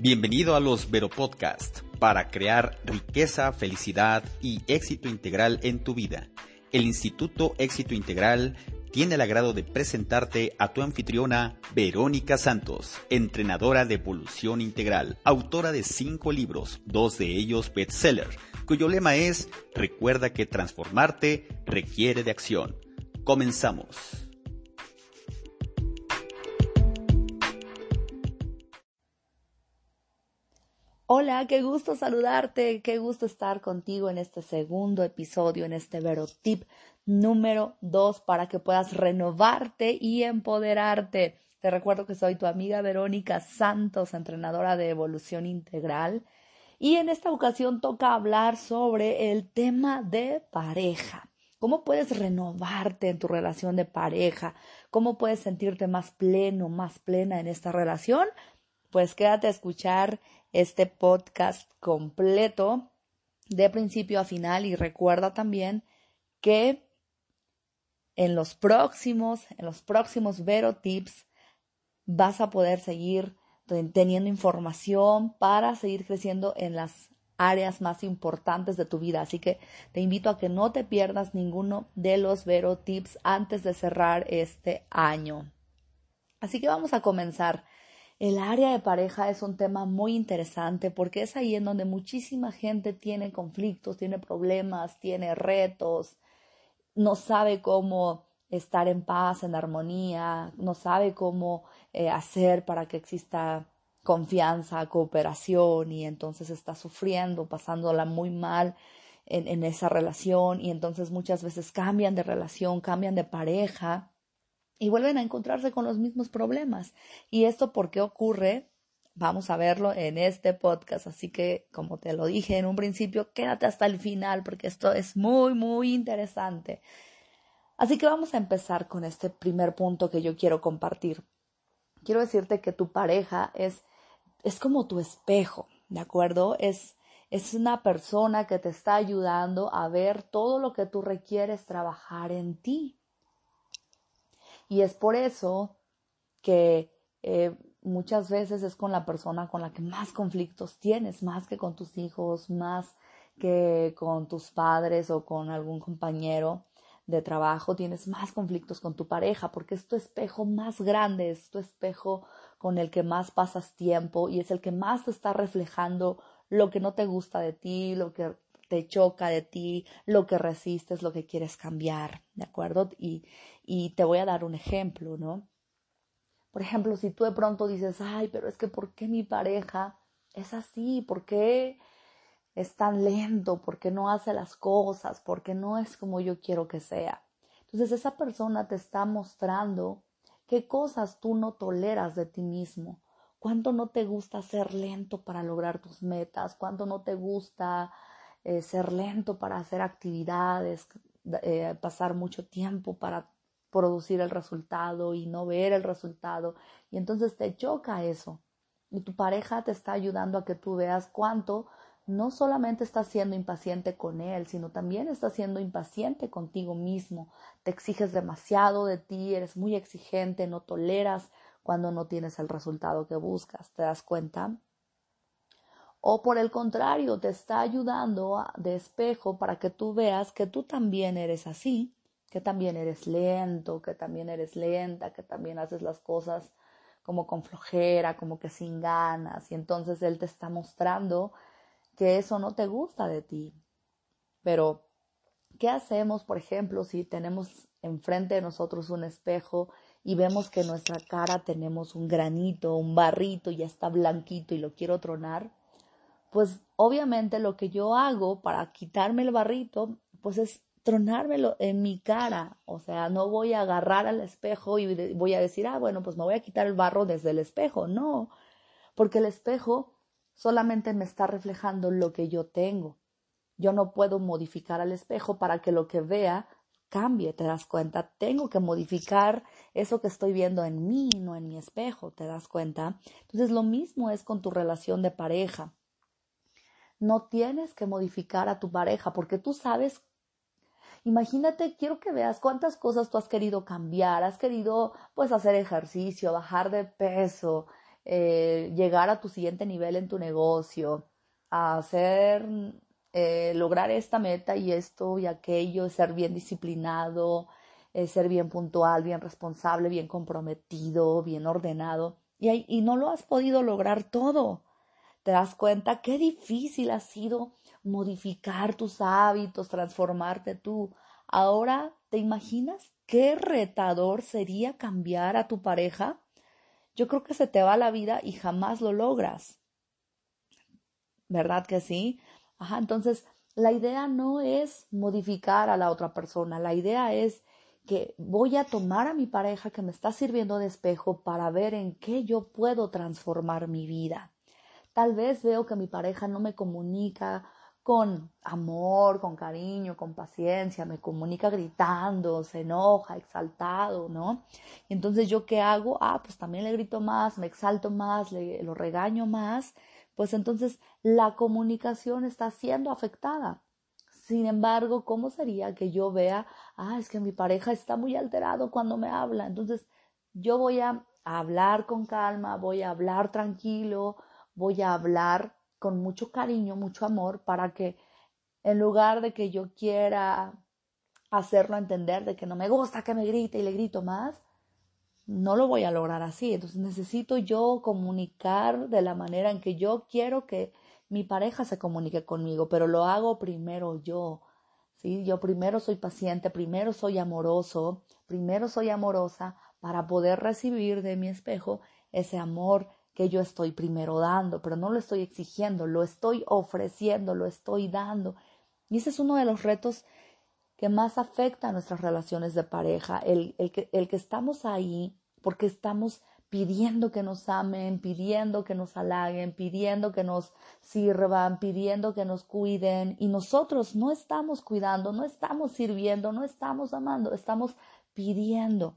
Bienvenido a los Vero Podcast para crear riqueza, felicidad y éxito integral en tu vida. El Instituto Éxito Integral tiene el agrado de presentarte a tu anfitriona Verónica Santos, entrenadora de evolución integral, autora de cinco libros, dos de ellos bestseller, cuyo lema es Recuerda que transformarte requiere de acción. Comenzamos. Hola, qué gusto saludarte, qué gusto estar contigo en este segundo episodio, en este Verotip número 2 para que puedas renovarte y empoderarte. Te recuerdo que soy tu amiga Verónica Santos, entrenadora de evolución integral. Y en esta ocasión toca hablar sobre el tema de pareja. ¿Cómo puedes renovarte en tu relación de pareja? ¿Cómo puedes sentirte más pleno, más plena en esta relación? Pues quédate a escuchar este podcast completo de principio a final y recuerda también que en los próximos, en los próximos Vero Tips vas a poder seguir teniendo información para seguir creciendo en las áreas más importantes de tu vida. Así que te invito a que no te pierdas ninguno de los Vero Tips antes de cerrar este año. Así que vamos a comenzar. El área de pareja es un tema muy interesante porque es ahí en donde muchísima gente tiene conflictos, tiene problemas, tiene retos, no sabe cómo estar en paz, en armonía, no sabe cómo eh, hacer para que exista confianza, cooperación y entonces está sufriendo, pasándola muy mal en, en esa relación y entonces muchas veces cambian de relación, cambian de pareja y vuelven a encontrarse con los mismos problemas. ¿Y esto por qué ocurre? Vamos a verlo en este podcast, así que como te lo dije en un principio, quédate hasta el final porque esto es muy, muy interesante. Así que vamos a empezar con este primer punto que yo quiero compartir. Quiero decirte que tu pareja es, es como tu espejo, ¿de acuerdo? Es, es una persona que te está ayudando a ver todo lo que tú requieres trabajar en ti. Y es por eso que eh, muchas veces es con la persona con la que más conflictos tienes, más que con tus hijos, más que con tus padres o con algún compañero de trabajo, tienes más conflictos con tu pareja, porque es tu espejo más grande, es tu espejo con el que más pasas tiempo y es el que más te está reflejando lo que no te gusta de ti, lo que te choca de ti, lo que resistes, lo que quieres cambiar, ¿de acuerdo? Y, y te voy a dar un ejemplo, ¿no? Por ejemplo, si tú de pronto dices, ay, pero es que ¿por qué mi pareja es así? ¿Por qué es tan lento? ¿Por qué no hace las cosas? ¿Por qué no es como yo quiero que sea? Entonces esa persona te está mostrando qué cosas tú no toleras de ti mismo, cuánto no te gusta ser lento para lograr tus metas, cuánto no te gusta eh, ser lento para hacer actividades, eh, pasar mucho tiempo para producir el resultado y no ver el resultado. Y entonces te choca eso. Y tu pareja te está ayudando a que tú veas cuánto no solamente estás siendo impaciente con él, sino también estás siendo impaciente contigo mismo. Te exiges demasiado de ti, eres muy exigente, no toleras cuando no tienes el resultado que buscas. ¿Te das cuenta? O por el contrario te está ayudando de espejo para que tú veas que tú también eres así, que también eres lento, que también eres lenta, que también haces las cosas como con flojera, como que sin ganas, y entonces él te está mostrando que eso no te gusta de ti. Pero, ¿qué hacemos, por ejemplo, si tenemos enfrente de nosotros un espejo y vemos que en nuestra cara tenemos un granito, un barrito, ya está blanquito y lo quiero tronar? Pues obviamente lo que yo hago para quitarme el barrito, pues es tronármelo en mi cara. O sea, no voy a agarrar al espejo y voy a decir, ah, bueno, pues me voy a quitar el barro desde el espejo. No, porque el espejo solamente me está reflejando lo que yo tengo. Yo no puedo modificar al espejo para que lo que vea cambie, ¿te das cuenta? Tengo que modificar eso que estoy viendo en mí, no en mi espejo, ¿te das cuenta? Entonces lo mismo es con tu relación de pareja. No tienes que modificar a tu pareja porque tú sabes Imagínate, quiero que veas cuántas cosas tú has querido cambiar, has querido pues hacer ejercicio, bajar de peso, eh, llegar a tu siguiente nivel en tu negocio, hacer, eh, lograr esta meta y esto y aquello, ser bien disciplinado, eh, ser bien puntual, bien responsable, bien comprometido, bien ordenado, y, y no lo has podido lograr todo. Te das cuenta qué difícil ha sido modificar tus hábitos, transformarte tú. Ahora, ¿te imaginas qué retador sería cambiar a tu pareja? Yo creo que se te va la vida y jamás lo logras. ¿Verdad que sí? Ajá, entonces la idea no es modificar a la otra persona, la idea es que voy a tomar a mi pareja que me está sirviendo de espejo para ver en qué yo puedo transformar mi vida. Tal vez veo que mi pareja no me comunica con amor, con cariño, con paciencia, me comunica gritando, se enoja, exaltado, ¿no? Y entonces yo qué hago? Ah, pues también le grito más, me exalto más, le, lo regaño más, pues entonces la comunicación está siendo afectada. Sin embargo, ¿cómo sería que yo vea, ah, es que mi pareja está muy alterado cuando me habla? Entonces, yo voy a hablar con calma, voy a hablar tranquilo, voy a hablar con mucho cariño, mucho amor, para que en lugar de que yo quiera hacerlo entender de que no me gusta que me grite y le grito más, no lo voy a lograr así. Entonces necesito yo comunicar de la manera en que yo quiero que mi pareja se comunique conmigo, pero lo hago primero yo. ¿sí? Yo primero soy paciente, primero soy amoroso, primero soy amorosa para poder recibir de mi espejo ese amor que yo estoy primero dando, pero no lo estoy exigiendo, lo estoy ofreciendo, lo estoy dando. Y ese es uno de los retos que más afecta a nuestras relaciones de pareja, el, el, que, el que estamos ahí porque estamos pidiendo que nos amen, pidiendo que nos halaguen, pidiendo que nos sirvan, pidiendo que nos cuiden y nosotros no estamos cuidando, no estamos sirviendo, no estamos amando, estamos pidiendo.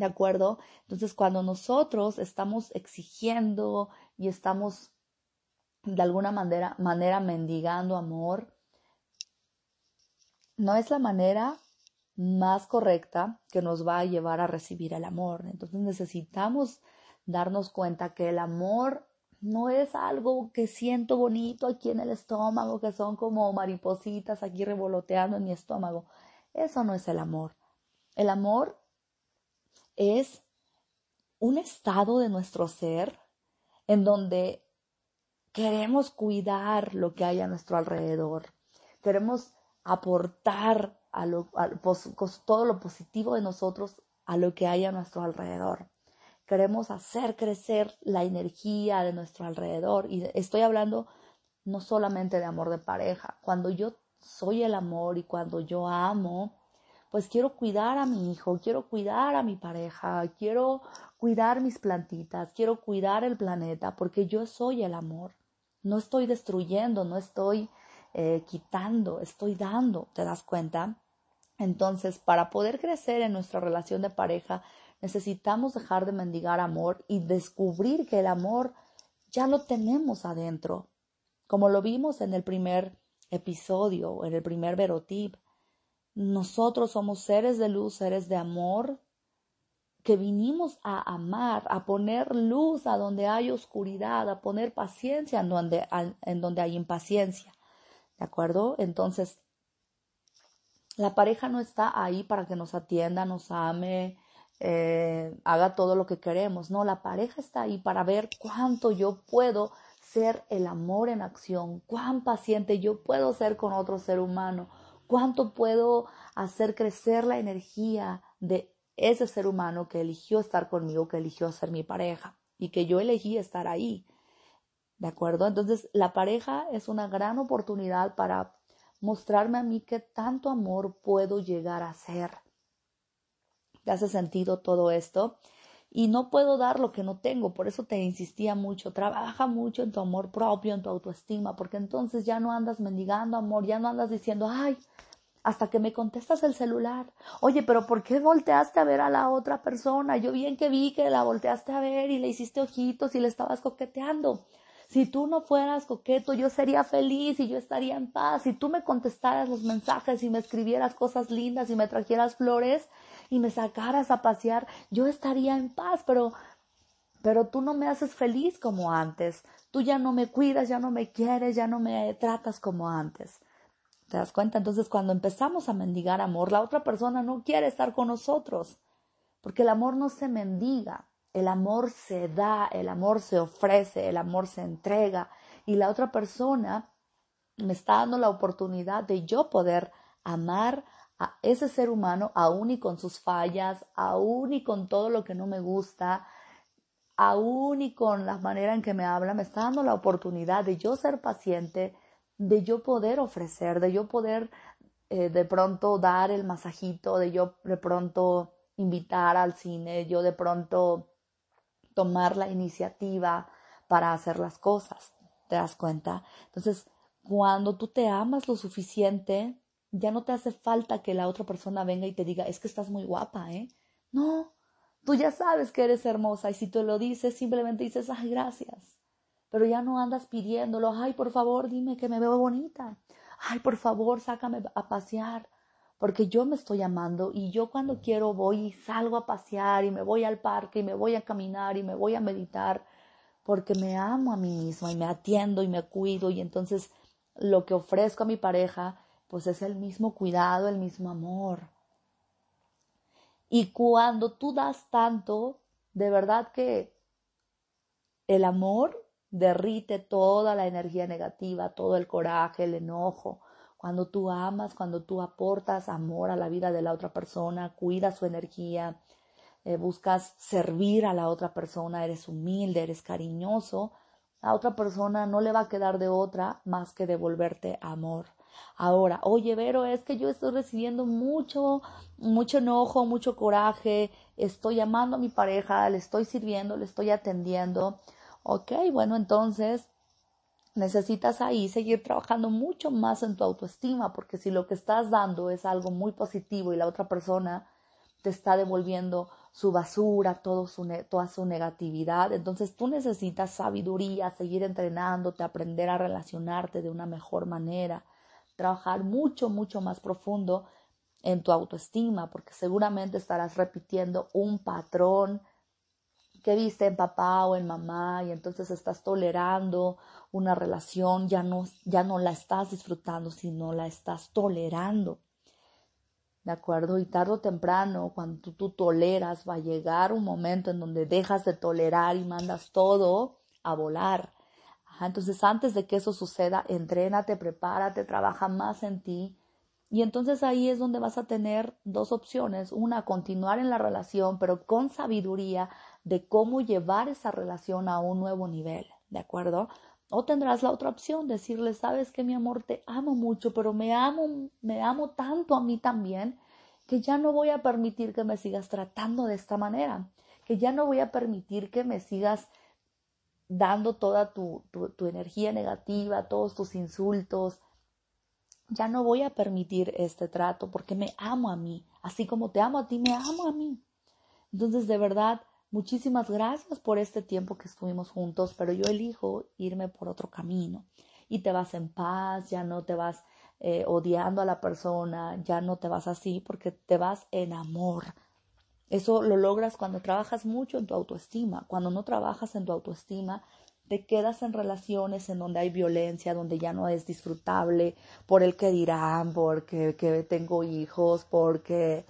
¿De acuerdo? Entonces, cuando nosotros estamos exigiendo y estamos de alguna manera, manera mendigando amor, no es la manera más correcta que nos va a llevar a recibir el amor. Entonces necesitamos darnos cuenta que el amor no es algo que siento bonito aquí en el estómago, que son como maripositas aquí revoloteando en mi estómago. Eso no es el amor. El amor es un estado de nuestro ser en donde queremos cuidar lo que hay a nuestro alrededor. Queremos aportar a, todo lo positivo de nosotros a lo que hay a nuestro alrededor. Queremos hacer crecer la energía de nuestro alrededor. Y estoy hablando no solamente de amor de pareja. Cuando yo soy el amor y cuando yo amo, pues quiero cuidar a mi hijo, quiero cuidar a mi pareja, quiero cuidar mis plantitas, quiero cuidar el planeta, porque yo soy el amor. No estoy destruyendo, no estoy eh, quitando, estoy dando, ¿te das cuenta? Entonces, para poder crecer en nuestra relación de pareja, necesitamos dejar de mendigar amor y descubrir que el amor ya lo tenemos adentro. Como lo vimos en el primer episodio, en el primer verotip, nosotros somos seres de luz, seres de amor, que vinimos a amar, a poner luz a donde hay oscuridad, a poner paciencia en donde, hay impaciencia. ¿De acuerdo? Entonces, la pareja no está ahí para que nos atienda, nos ame, eh, haga todo lo que queremos. No, la pareja está ahí para ver cuánto yo puedo ser el amor en acción, cuán paciente yo puedo ser con otro ser humano, cuánto puedo hacer crecer la energía de ese ser humano que eligió estar conmigo, que eligió ser mi pareja y que yo elegí estar ahí. ¿De acuerdo? Entonces, la pareja es una gran oportunidad para mostrarme a mí qué tanto amor puedo llegar a ser. ¿Te hace sentido todo esto? Y no puedo dar lo que no tengo, por eso te insistía mucho, trabaja mucho en tu amor propio, en tu autoestima, porque entonces ya no andas mendigando amor, ya no andas diciendo, ay, hasta que me contestas el celular. Oye, pero ¿por qué volteaste a ver a la otra persona? Yo bien que vi que la volteaste a ver y le hiciste ojitos y le estabas coqueteando. Si tú no fueras coqueto, yo sería feliz y yo estaría en paz. Si tú me contestaras los mensajes y me escribieras cosas lindas y me trajeras flores y me sacaras a pasear, yo estaría en paz. Pero pero tú no me haces feliz como antes, tú ya no me cuidas, ya no me quieres, ya no me tratas como antes. ¿Te das cuenta? Entonces cuando empezamos a mendigar amor, la otra persona no quiere estar con nosotros, porque el amor no se mendiga, el amor se da, el amor se ofrece, el amor se entrega y la otra persona me está dando la oportunidad de yo poder amar ese ser humano aún y con sus fallas, aún y con todo lo que no me gusta, aún y con la manera en que me habla, me está dando la oportunidad de yo ser paciente, de yo poder ofrecer, de yo poder eh, de pronto dar el masajito, de yo de pronto invitar al cine, yo de pronto tomar la iniciativa para hacer las cosas. ¿Te das cuenta? Entonces, cuando tú te amas lo suficiente, ya no te hace falta que la otra persona venga y te diga, es que estás muy guapa, ¿eh? No, tú ya sabes que eres hermosa y si te lo dices, simplemente dices, ay, gracias pero ya no andas pidiéndolo, ay, por favor, dime que me veo bonita, ay, por favor, sácame a pasear, porque yo me estoy amando y yo cuando quiero voy y salgo a pasear y me voy al parque y me voy a caminar y me voy a meditar, porque me amo a mí misma y me atiendo y me cuido y entonces lo que ofrezco a mi pareja, pues es el mismo cuidado, el mismo amor. Y cuando tú das tanto, de verdad que el amor derrite toda la energía negativa, todo el coraje, el enojo. Cuando tú amas, cuando tú aportas amor a la vida de la otra persona, cuidas su energía, eh, buscas servir a la otra persona, eres humilde, eres cariñoso, a otra persona no le va a quedar de otra más que devolverte amor. Ahora, oye, Vero, es que yo estoy recibiendo mucho, mucho enojo, mucho coraje, estoy amando a mi pareja, le estoy sirviendo, le estoy atendiendo, Ok, bueno, entonces necesitas ahí seguir trabajando mucho más en tu autoestima, porque si lo que estás dando es algo muy positivo y la otra persona te está devolviendo su basura, todo su toda su negatividad, entonces tú necesitas sabiduría, seguir entrenándote, aprender a relacionarte de una mejor manera, trabajar mucho, mucho más profundo en tu autoestima, porque seguramente estarás repitiendo un patrón que viste en papá o en mamá y entonces estás tolerando una relación, ya no, ya no la estás disfrutando, sino la estás tolerando. ¿De acuerdo? Y tarde o temprano, cuando tú, toleras, va a llegar un momento en donde dejas de tolerar y mandas todo a volar. Entonces, antes de que eso suceda, entrénate, prepárate, trabaja más en ti. Y entonces ahí es donde vas a tener dos opciones. Una, continuar en la relación, pero con sabiduría, de cómo llevar esa relación a un nuevo nivel, ¿de acuerdo? O tendrás la otra opción, decirle, sabes que mi amor, te amo mucho, pero me amo, me amo tanto a mí también, que ya no voy a permitir que me sigas tratando de esta manera, que ya no voy a permitir que me sigas dando toda tu, tu, energía negativa, todos tus insultos. Ya no voy a permitir este trato porque me amo a mí, así como te amo a ti, me amo a mí. Entonces, de verdad, Muchísimas gracias por este tiempo que estuvimos juntos, pero yo elijo irme por otro camino y te vas en paz, ya no te vas eh, odiando a la persona, ya no te vas así porque te vas en amor. Eso lo logras cuando trabajas mucho en tu autoestima. Cuando no trabajas en tu autoestima, te quedas en relaciones en donde hay violencia, donde ya no es disfrutable por el que dirán, porque que tengo hijos, porque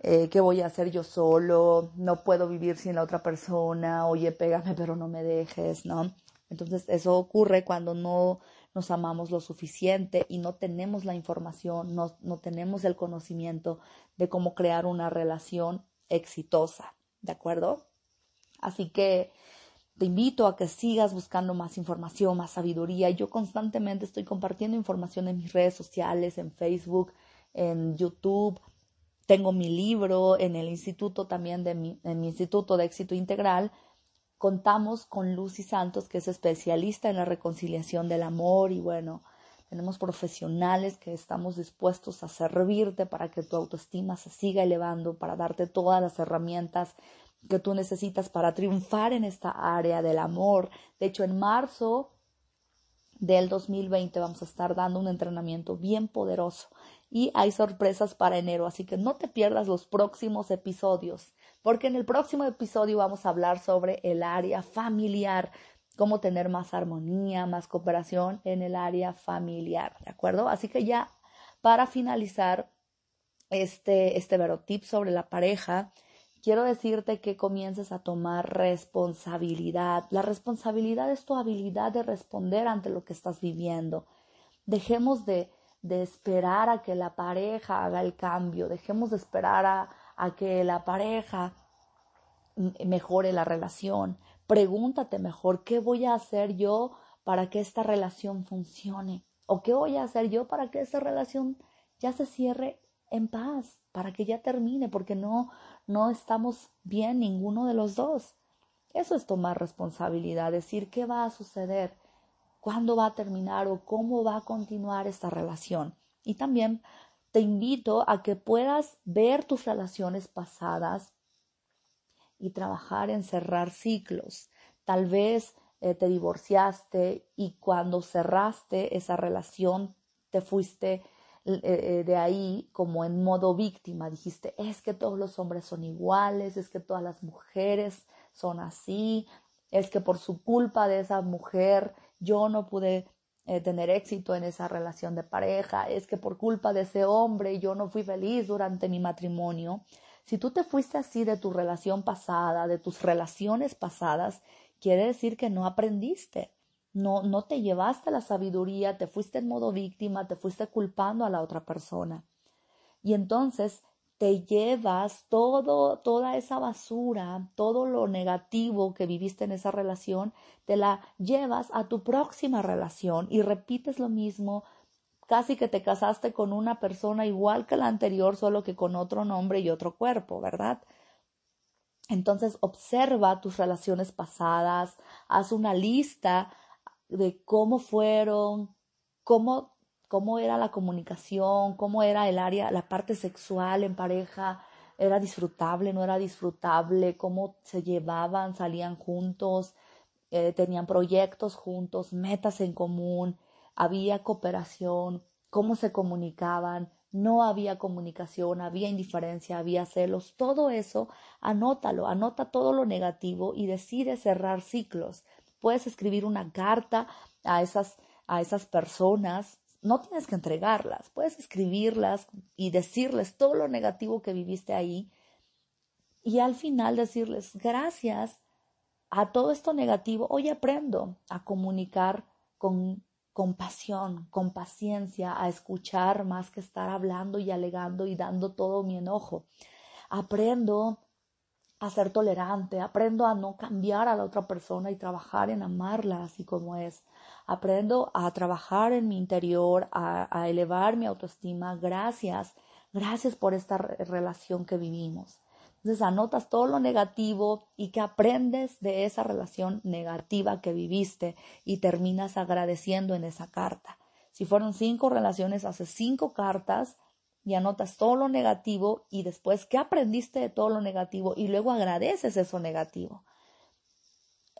eh, ¿qué voy a hacer yo solo? No puedo vivir sin la otra persona, oye, pégame pero no me dejes, ¿no? Entonces eso ocurre cuando no nos amamos lo suficiente y no tenemos la información, no, no tenemos el conocimiento de cómo crear una relación exitosa, ¿de acuerdo? Así que te invito a que sigas buscando más información, más sabiduría. Yo constantemente estoy compartiendo información en mis redes sociales, en Facebook, en YouTube, tengo mi libro en el instituto también de mi, en mi instituto de éxito integral. Contamos con Lucy Santos, que es especialista en la reconciliación del amor y bueno, tenemos profesionales que estamos dispuestos a servirte para que tu autoestima se siga elevando, para darte todas las herramientas que tú necesitas para triunfar en esta área del amor. De hecho, en marzo del 2020 vamos a estar dando un entrenamiento bien poderoso y hay sorpresas para enero, así que no te pierdas los próximos episodios porque en el próximo episodio vamos a hablar sobre el área familiar, cómo tener más armonía, más cooperación en el área familiar, ¿de acuerdo? Así que ya para finalizar este, este verotip sobre la pareja, quiero decirte que comiences a tomar responsabilidad. La responsabilidad es tu habilidad de responder ante lo que estás viviendo. Dejemos de, de esperar a que la pareja haga el cambio, dejemos de esperar a, a que la pareja mejore la relación. Pregúntate mejor qué voy a hacer yo para que esta relación funcione o qué voy a hacer yo para que esta relación ya se cierre en paz, para que ya termine, porque no no estamos bien ninguno de los dos. Eso es tomar responsabilidad, decir qué va a suceder, cuándo va a terminar o cómo va a continuar esta relación. Y también te invito a que puedas ver tus relaciones pasadas y trabajar en cerrar ciclos. Tal vez eh, te divorciaste y cuando cerraste esa relación te fuiste eh, eh, de ahí como en modo víctima. Dijiste, es que todos los hombres son iguales, es que todas las mujeres son así, es que por su culpa de esa mujer yo no pude tener éxito en esa relación de pareja, es que por culpa de ese hombre yo no fui feliz durante mi matrimonio. Si tú te fuiste así de tu relación pasada, de tus relaciones pasadas, quiere decir que no aprendiste, no, no te llevaste la sabiduría, te fuiste en modo víctima, te fuiste culpando a la otra persona. Y entonces te llevas todo, toda esa basura, todo lo negativo que viviste en esa relación, te la llevas a tu próxima relación y repites lo mismo casi que te casaste con una persona igual que la anterior, solo que con otro nombre y otro cuerpo, ¿verdad? Entonces observa tus relaciones pasadas, haz una lista de cómo fueron, cómo, cómo era la comunicación, cómo era el área, la parte sexual en pareja, era disfrutable, no era disfrutable, cómo se llevaban, salían juntos, eh, tenían proyectos juntos, metas en común, había cooperación, cómo se comunicaban, no había comunicación, había indiferencia, había celos, todo eso, anótalo, anota todo lo negativo y decide cerrar ciclos. Puedes escribir una carta a esas, a esas personas, no tienes que entregarlas, puedes escribirlas y decirles todo lo negativo que viviste ahí y al final decirles gracias a todo esto negativo, hoy aprendo a comunicar con con pasión, con paciencia, a escuchar más que estar hablando y alegando y dando todo mi enojo. Aprendo a ser tolerante, aprendo a no cambiar a la otra persona y trabajar en amarla así como es. Aprendo a trabajar en mi interior, a, elevar mi autoestima. Gracias, gracias por esta relación que vivimos. Entonces anotas todo lo negativo y que aprendes de esa relación negativa que viviste y terminas agradeciendo en esa carta. Si fueron cinco relaciones, haces cinco cartas y anotas todo lo negativo y después qué aprendiste de todo lo negativo y luego agradeces eso negativo.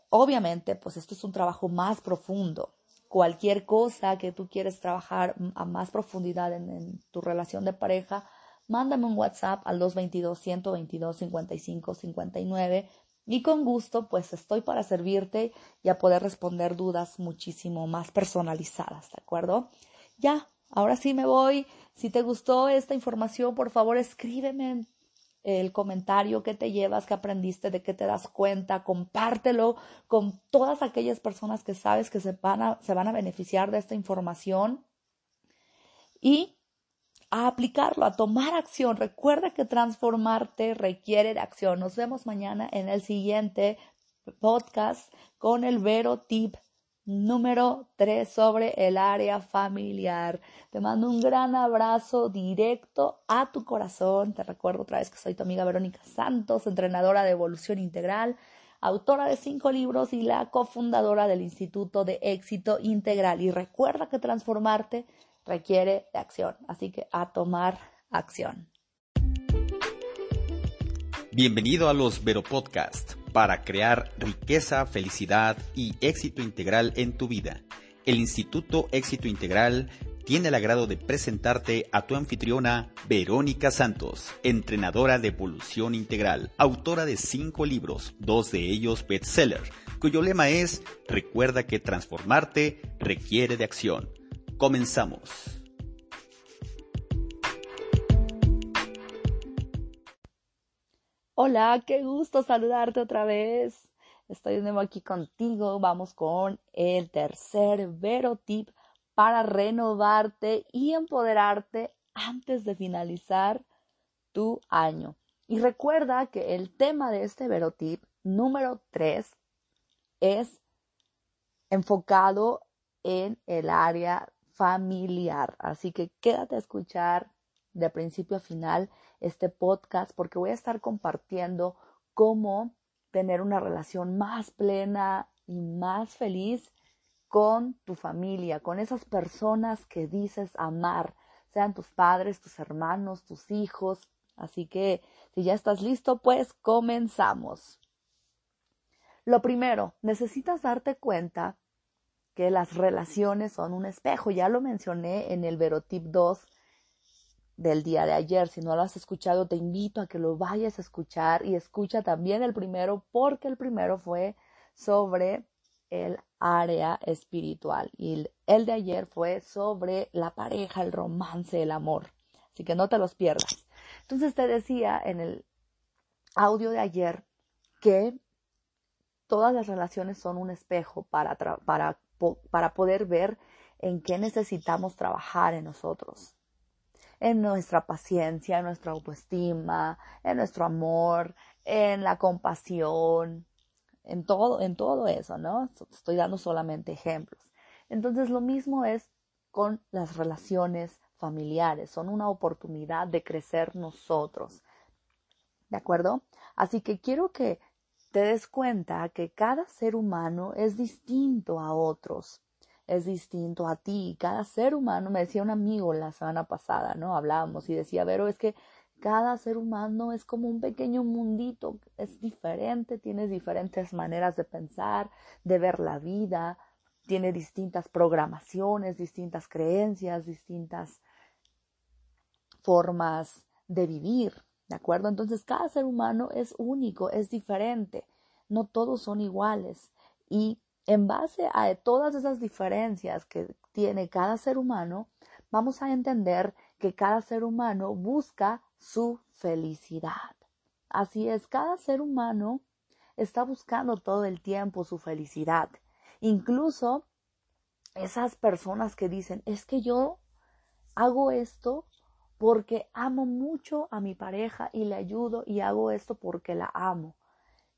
Obviamente, pues esto es un trabajo más profundo. Cualquier cosa que tú quieres trabajar a más profundidad en, en tu relación de pareja, mándame un WhatsApp al 222-122-5559 y con gusto pues estoy para servirte y a poder responder dudas muchísimo más personalizadas, ¿de acuerdo? Ya, ahora sí me voy. Si te gustó esta información, por favor escríbeme el comentario que te llevas, que aprendiste, de qué te das cuenta, compártelo con todas aquellas personas que sabes que se van a, se van a beneficiar de esta información. Y a aplicarlo, a tomar acción. Recuerda que transformarte requiere de acción. Nos vemos mañana en el siguiente podcast con el Vero Tip número 3 sobre el área familiar. Te mando un gran abrazo directo a tu corazón. Te recuerdo otra vez que soy tu amiga Verónica Santos, entrenadora de evolución integral, autora de cinco libros y la cofundadora del Instituto de Éxito Integral. Y recuerda que transformarte requiere de acción. Así que a tomar acción. Bienvenido a los Vero Podcast para crear riqueza, felicidad y éxito integral en tu vida. El Instituto Éxito Integral tiene el agrado de presentarte a tu anfitriona Verónica Santos, entrenadora de evolución integral, autora de cinco libros, dos de ellos bestseller, cuyo lema es Recuerda que transformarte requiere de acción. Comenzamos. Hola, qué gusto saludarte otra vez. Estoy de nuevo aquí contigo. Vamos con el tercer Vero Tip para renovarte y empoderarte antes de finalizar tu año. Y recuerda que el tema de este Verotip número 3 es enfocado en el área familiar. Así que quédate a escuchar de principio a final este podcast porque voy a estar compartiendo cómo tener una relación más plena y más feliz con tu familia, con esas personas que dices amar, sean tus padres, tus hermanos, tus hijos. Así que si ya estás listo, pues comenzamos. Lo primero, necesitas darte cuenta que las relaciones son un espejo. Ya lo mencioné en el Verotip 2 del día de ayer. Si no lo has escuchado, te invito a que lo vayas a escuchar y escucha también el primero porque el primero fue sobre el área espiritual y el de ayer fue sobre la pareja, el romance, el amor. Así que no te los pierdas. Entonces te decía en el audio de ayer que todas las relaciones son un espejo para, para, para poder ver en qué necesitamos trabajar en nosotros, en nuestra paciencia, en nuestra autoestima, en nuestro amor, en la compasión, en todo, en todo eso, ¿no? Estoy dando solamente ejemplos. Entonces lo mismo es con las relaciones familiares, son una oportunidad de crecer nosotros. ¿De acuerdo? Así que quiero que te des cuenta que cada ser humano es distinto a otros, es distinto a ti. Cada ser humano, me decía un amigo la semana pasada, ¿no? Hablábamos y decía, pero es que cada ser humano es como un pequeño mundito, es diferente, tiene diferentes maneras de pensar, de ver la vida, tiene distintas programaciones, distintas creencias, distintas formas de vivir, ¿de acuerdo? Entonces cada ser humano es único, es diferente, no todos son iguales y en base a todas esas diferencias que tiene cada ser humano, vamos a entender que cada ser humano busca su felicidad. Así es, cada ser humano está buscando todo el tiempo su felicidad. Incluso esas personas que dicen, es que yo hago esto porque amo mucho a mi pareja y le ayudo y hago esto porque la amo.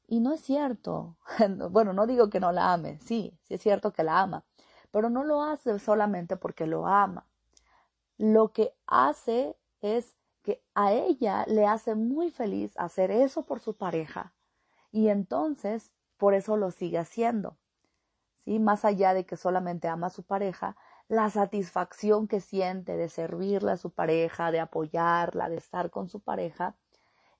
Y no es cierto. Bueno, no digo que no la ame, sí, sí es cierto que la ama, pero no lo hace solamente porque lo ama. Lo que hace es que a ella le hace muy feliz hacer eso por su pareja y entonces por eso lo sigue haciendo. ¿Sí? Más allá de que solamente ama a su pareja, la satisfacción que siente de servirle a su pareja, de apoyarla, de estar con su pareja,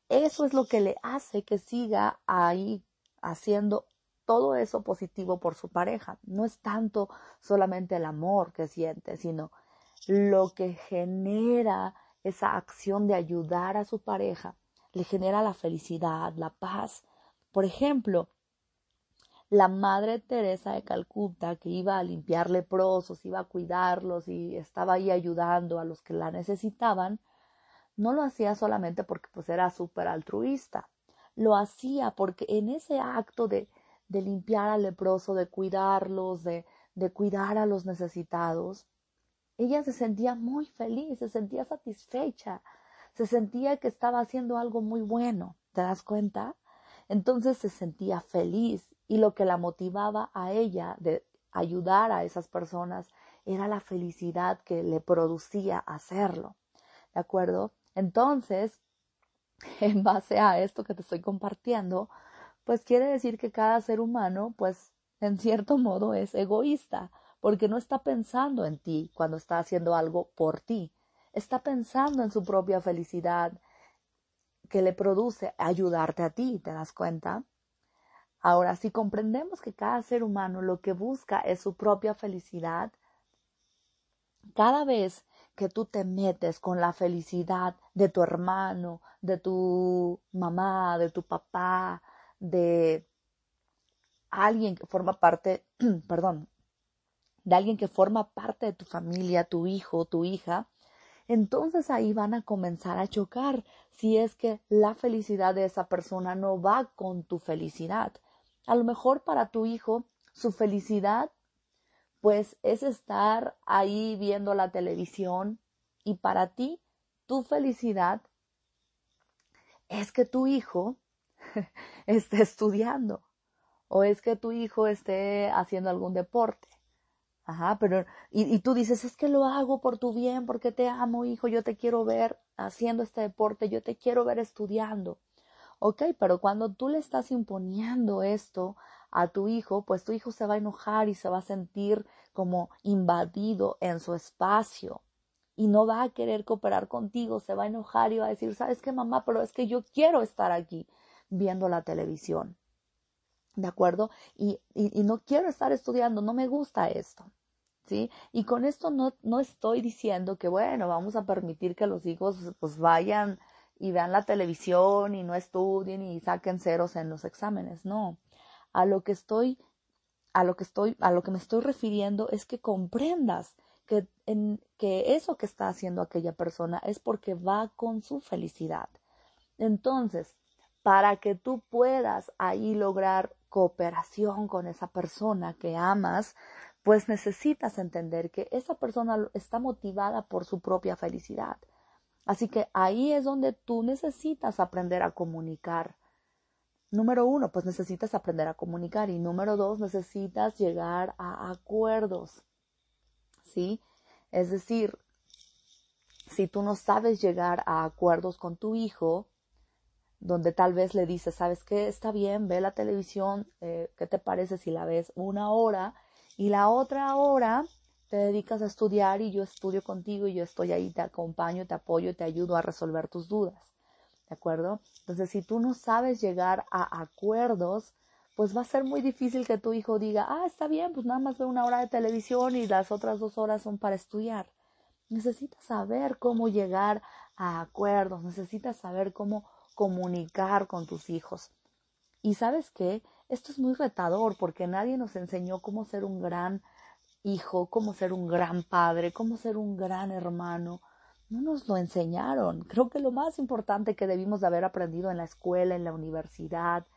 eso es lo que le hace que siga ahí haciendo todo eso positivo por su pareja. No es tanto solamente el amor que siente, sino lo que genera esa acción de ayudar a su pareja le genera la felicidad, la paz. Por ejemplo, la Madre Teresa de Calcuta, que iba a limpiar leprosos, iba a cuidarlos y estaba ahí ayudando a los que la necesitaban, no lo hacía solamente porque pues era súper altruista, lo hacía porque en ese acto de, de limpiar al leproso, de cuidarlos, de, de cuidar a los necesitados, ella se sentía muy feliz, se sentía satisfecha, se sentía que estaba haciendo algo muy bueno, ¿te das cuenta? Entonces se sentía feliz y lo que la motivaba a ella de ayudar a esas personas era la felicidad que le producía hacerlo. ¿De acuerdo? Entonces, en base a esto que te estoy compartiendo, pues quiere decir que cada ser humano, pues, en cierto modo es egoísta, porque no está pensando en ti cuando está haciendo algo por ti, está pensando en su propia felicidad que le produce ayudarte a ti, ¿te das cuenta? Ahora, si comprendemos que cada ser humano lo que busca es su propia felicidad, cada vez que tú te metes con la felicidad de tu hermano, de tu mamá, de tu papá, de alguien que forma parte, perdón, de alguien que forma parte de tu familia, tu hijo, tu hija, entonces ahí van a comenzar a chocar si es que la felicidad de esa persona no va con tu felicidad. A lo mejor para tu hijo su felicidad pues es estar ahí viendo la televisión y para ti tu felicidad es que tu hijo esté estudiando o es que tu hijo esté haciendo algún deporte. Ajá, pero, y, y, tú dices, es que lo hago por tu bien, porque te amo, hijo, yo te quiero ver haciendo este deporte, yo te quiero ver estudiando. Ok, pero cuando tú le estás imponiendo esto a tu hijo, pues tu hijo se va a enojar y se va a sentir como invadido en su espacio y no va a querer cooperar contigo, se va a enojar y va a decir, ¿sabes qué, mamá? Pero es que yo quiero estar aquí viendo la televisión. ¿De acuerdo? Y, y, no quiero estar estudiando, no me gusta esto. ¿Sí? Y con esto no, no estoy diciendo que, bueno, vamos a permitir que los hijos pues vayan y vean la televisión y no estudien y saquen ceros en los exámenes. No. A lo que estoy, a lo que estoy, a lo que me estoy refiriendo es que comprendas que, en, que eso que está haciendo aquella persona es porque va con su felicidad. Entonces, para que tú puedas ahí lograr cooperación con esa persona que amas, pues necesitas entender que esa persona está motivada por su propia felicidad. Así que ahí es donde tú necesitas aprender a comunicar. Número uno, pues necesitas aprender a comunicar y número dos, necesitas llegar a acuerdos. ¿Sí? Es decir, si tú no sabes llegar a acuerdos con tu hijo, donde tal vez le dices, ¿sabes qué? Está bien, ve la televisión, eh, ¿qué te parece si la ves una hora? Y la otra hora te dedicas a estudiar y yo estudio contigo y yo estoy ahí, te acompaño, te apoyo, te ayudo a resolver tus dudas. ¿De acuerdo? Entonces, si tú no sabes llegar a acuerdos, pues va a ser muy difícil que tu hijo diga, ah, está bien, pues nada más ve una hora de televisión y las otras dos horas son para estudiar. Necesitas saber cómo llegar a acuerdos, necesitas saber cómo comunicar con tus hijos. Y sabes qué, esto es muy retador porque nadie nos enseñó cómo ser un gran hijo, cómo ser un gran padre, cómo ser un gran hermano. No nos lo enseñaron. Creo que lo más importante que debimos de haber aprendido en la escuela, en la universidad,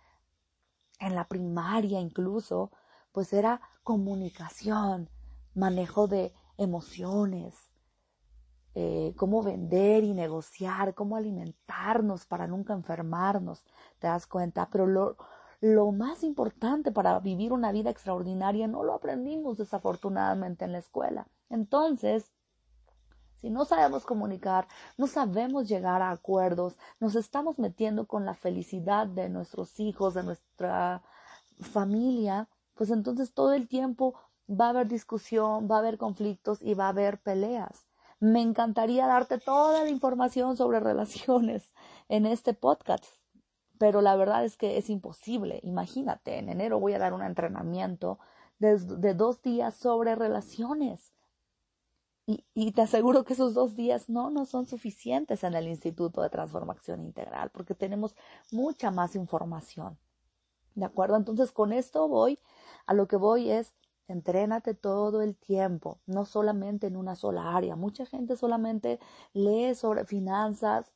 en la primaria incluso, pues era comunicación, manejo de emociones, eh, cómo vender y negociar, cómo alimentarnos para nunca enfermarnos, te das cuenta, pero lo, lo más importante para vivir una vida extraordinaria no lo aprendimos desafortunadamente en la escuela. Entonces, si no sabemos comunicar, no sabemos llegar a acuerdos, nos estamos metiendo con la felicidad de nuestros hijos, de nuestra familia, pues entonces todo el tiempo va a haber discusión, va a haber conflictos y va a haber peleas. Me encantaría darte toda la información sobre relaciones en este podcast, pero la verdad es que es imposible. Imagínate, en enero voy a dar un entrenamiento de, dos días sobre relaciones. Y, y, te aseguro que esos dos días no, no son suficientes en el Instituto de Transformación Integral, porque tenemos mucha más información. ¿De acuerdo? Entonces, con esto voy, a lo que voy es, Entrénate todo el tiempo, no solamente en una sola área. Mucha gente solamente lee sobre finanzas,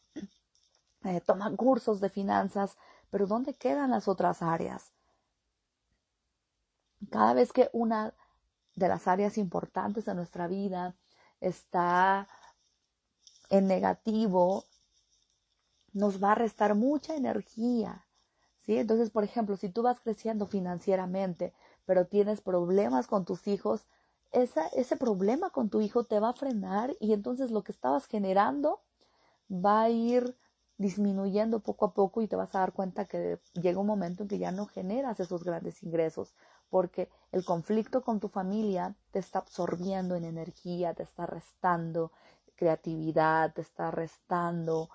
eh, toma cursos de finanzas, pero ¿dónde quedan las otras áreas? Cada vez que una de las áreas importantes de nuestra vida está en negativo, nos va a restar mucha energía. ¿sí? Entonces, por ejemplo, si tú vas creciendo financieramente, pero tienes problemas con tus hijos, ese problema con tu hijo te va a frenar y entonces lo que estabas generando va a ir disminuyendo poco a poco y te vas a dar cuenta que llega un momento en que ya no generas esos grandes ingresos porque el conflicto con tu familia te está absorbiendo en energía, te está restando creatividad, te está restando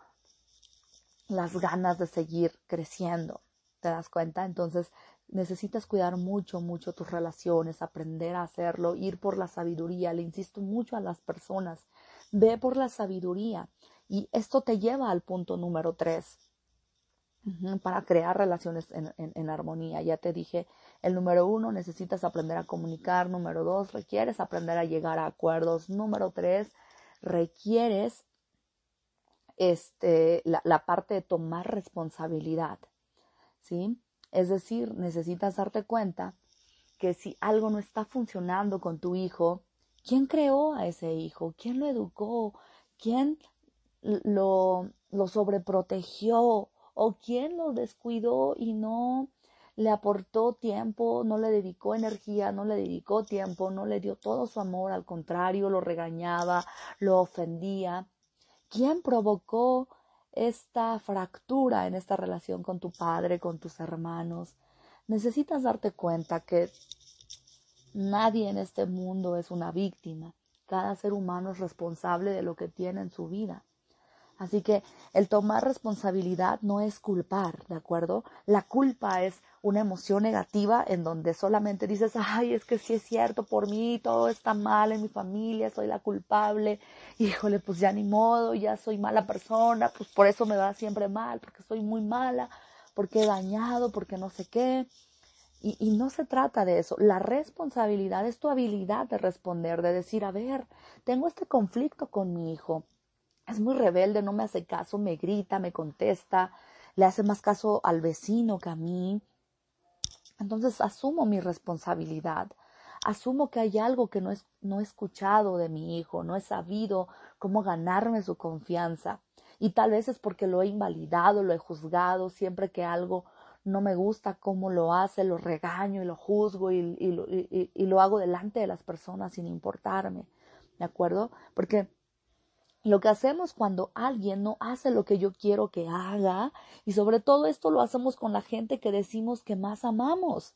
las ganas de seguir creciendo. ¿Te das cuenta? Entonces necesitas cuidar mucho, mucho tus relaciones, aprender a hacerlo, ir por la sabiduría. Le insisto mucho a las personas, ve por la sabiduría. Y esto te lleva al punto número tres, para crear relaciones en, armonía. Ya te dije, el número uno, necesitas aprender a comunicar. Número dos, requieres aprender a llegar a acuerdos. Número tres, requieres este, la, la parte de tomar responsabilidad. ¿Sí? Es decir, necesitas darte cuenta que si algo no está funcionando con tu hijo, ¿quién creó a ese hijo? ¿Quién lo educó? ¿Quién lo, lo sobreprotegió? ¿O quién lo descuidó y no le aportó tiempo, no le dedicó energía, no le dedicó tiempo, no le dio todo su amor, al contrario, lo regañaba, lo ofendía? ¿Quién provocó esta fractura en esta relación con tu padre, con tus hermanos, necesitas darte cuenta que nadie en este mundo es una víctima. Cada ser humano es responsable de lo que tiene en su vida. Así que el tomar responsabilidad no es culpar, ¿de acuerdo? La culpa es una emoción negativa en donde solamente dices, ay, es que sí es cierto, por mí todo está mal en mi familia, soy la culpable, híjole, pues ya ni modo, ya soy mala persona, pues por eso me va siempre mal, porque soy muy mala, porque he dañado, porque no sé qué. Y, y, no se trata de eso. La responsabilidad es tu habilidad de responder, de decir, a ver, tengo este conflicto con mi hijo es muy rebelde, no me hace caso, me grita, me contesta, le hace más caso al vecino que a mí. Entonces asumo mi responsabilidad, asumo que hay algo que no, es, no he escuchado de mi hijo, no he sabido cómo ganarme su confianza. Y tal vez es porque lo he invalidado, lo he juzgado, siempre que algo no me gusta cómo lo hace, lo regaño y lo juzgo y, lo, y lo hago delante de las personas sin importarme. ¿De acuerdo? Porque lo que hacemos cuando alguien no hace lo que yo quiero que haga y sobre todo esto lo hacemos con la gente que decimos que más amamos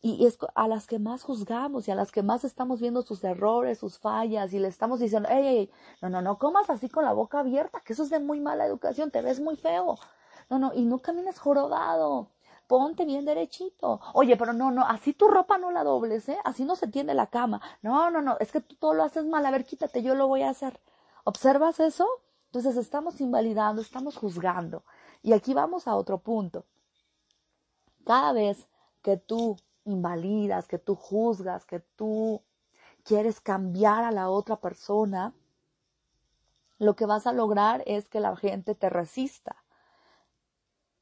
y es a las que más juzgamos y a las que más estamos viendo sus errores, sus fallas y le estamos diciendo, hey, hey, no, no, no comas así con la boca abierta, que eso es de muy mala educación, te ves muy feo. No, no, y no camines jorobado, ponte bien derechito. Oye, pero no, no, así tu ropa no la dobles, ¿eh? Así no se tiende la cama. No, no, no, es que tú todo lo haces mal, a ver, quítate, yo lo voy a hacer. ¿Observas eso? Entonces estamos invalidando, estamos juzgando. Y aquí vamos a otro punto. Cada vez que tú invalidas, que tú juzgas, que tú quieres cambiar a la otra persona, lo que vas a lograr es que la gente te resista.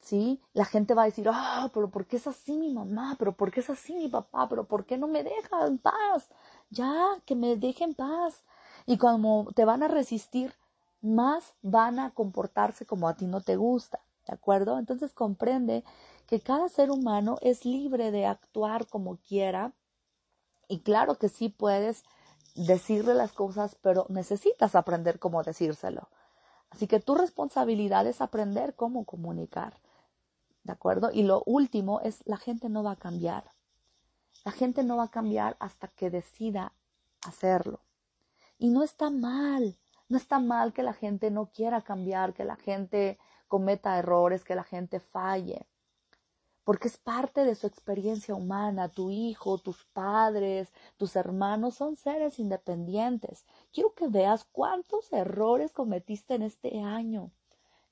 ¿Sí? La gente va a decir, ah, pero ¿por qué es así mi mamá? ¿Pero por qué es así mi papá? ¿Pero por qué no me deja en paz? Ya, que me deje en paz. Y como te van a resistir, más van a comportarse como a ti no te gusta. ¿De acuerdo? Entonces comprende que cada ser humano es libre de actuar como quiera. Y claro que sí puedes decirle las cosas, pero necesitas aprender cómo decírselo. Así que tu responsabilidad es aprender cómo comunicar. ¿De acuerdo? Y lo último es la gente no va a cambiar. La gente no va a cambiar hasta que decida hacerlo. Y no está mal, no está mal que la gente no quiera cambiar, que la gente cometa errores, que la gente falle, porque es parte de su experiencia humana. Tu hijo, tus padres, tus hermanos son seres independientes. Quiero que veas cuántos errores cometiste en este año.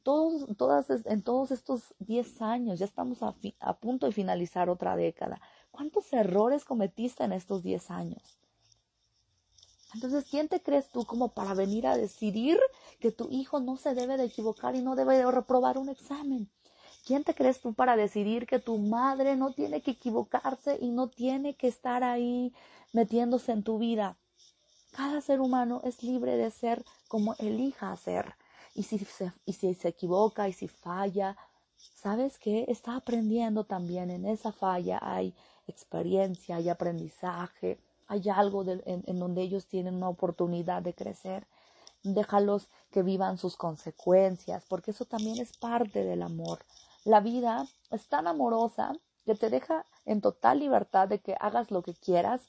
Todos, todas, en todos estos 10 años, ya estamos a, a punto de finalizar otra década. ¿Cuántos errores cometiste en estos 10 años? Entonces, ¿quién te crees tú como para venir a decidir que tu hijo no se debe de equivocar y no debe de reprobar un examen? ¿Quién te crees tú para decidir que tu madre no tiene que equivocarse y no tiene que estar ahí metiéndose en tu vida? Cada ser humano es libre de ser como elija ser. Y si se, y si se equivoca y si falla, ¿sabes qué? Está aprendiendo también. En esa falla hay experiencia, hay aprendizaje, hay algo en, donde ellos tienen una oportunidad de crecer. Déjalos que vivan sus consecuencias, porque eso también es parte del amor. La vida es tan amorosa que te deja en total libertad de que hagas lo que quieras,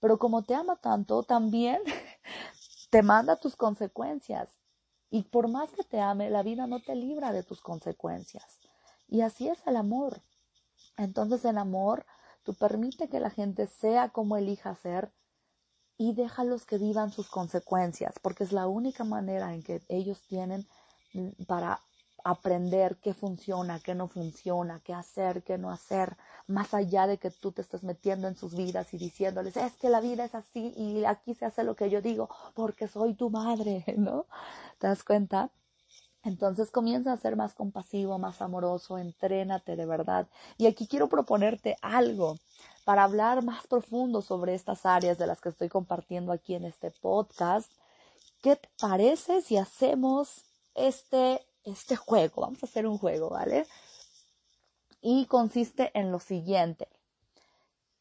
pero como te ama tanto, también te manda tus consecuencias. Y por más que te ame, la vida no te libra de tus consecuencias. Y así es el amor. Entonces el amor, tú permite que la gente sea como elija ser y déjalos que vivan sus consecuencias, porque es la única manera en que ellos tienen mm, para aprender qué funciona, qué no funciona, qué hacer, qué no hacer, más allá de que tú te estés metiendo en sus vidas y diciéndoles, es que la vida es así y aquí se hace lo que yo digo porque soy tu madre, ¿no? ¿Te das cuenta? Entonces comienza a ser más compasivo, más amoroso, entrénate de verdad. Y aquí quiero proponerte algo para hablar más profundo sobre estas áreas de las que estoy compartiendo aquí en este podcast. ¿Qué te parece si hacemos este, este juego? Vamos a hacer un juego, ¿vale? Y consiste en lo siguiente.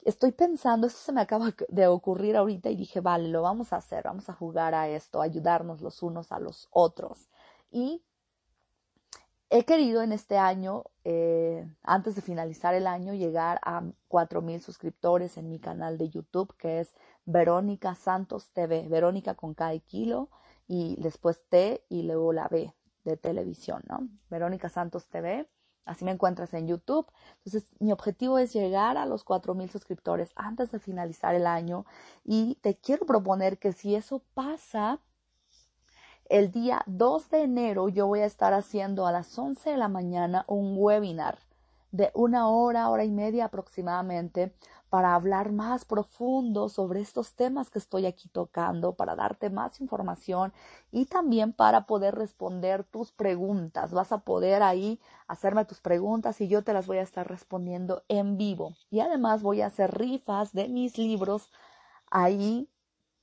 Estoy pensando, esto se me acaba de ocurrir ahorita y dije, vale, lo vamos a hacer, vamos a jugar a esto, ayudarnos los unos a los otros. Y He querido en este año, eh, antes de finalizar el año, llegar a 4.000 suscriptores en mi canal de YouTube, que es Verónica Santos TV, Verónica con cada kilo y después T y luego la B de televisión, ¿no? Verónica Santos TV, así me encuentras en YouTube. Entonces, mi objetivo es llegar a los 4.000 suscriptores antes de finalizar el año y te quiero proponer que si eso pasa, el día 2 de enero yo voy a estar haciendo a las 11 de la mañana un webinar de una hora, hora y media aproximadamente para hablar más profundo sobre estos temas que estoy aquí tocando, para darte más información y también para poder responder tus preguntas. Vas a poder ahí hacerme tus preguntas y yo te las voy a estar respondiendo en vivo. Y además voy a hacer rifas de mis libros ahí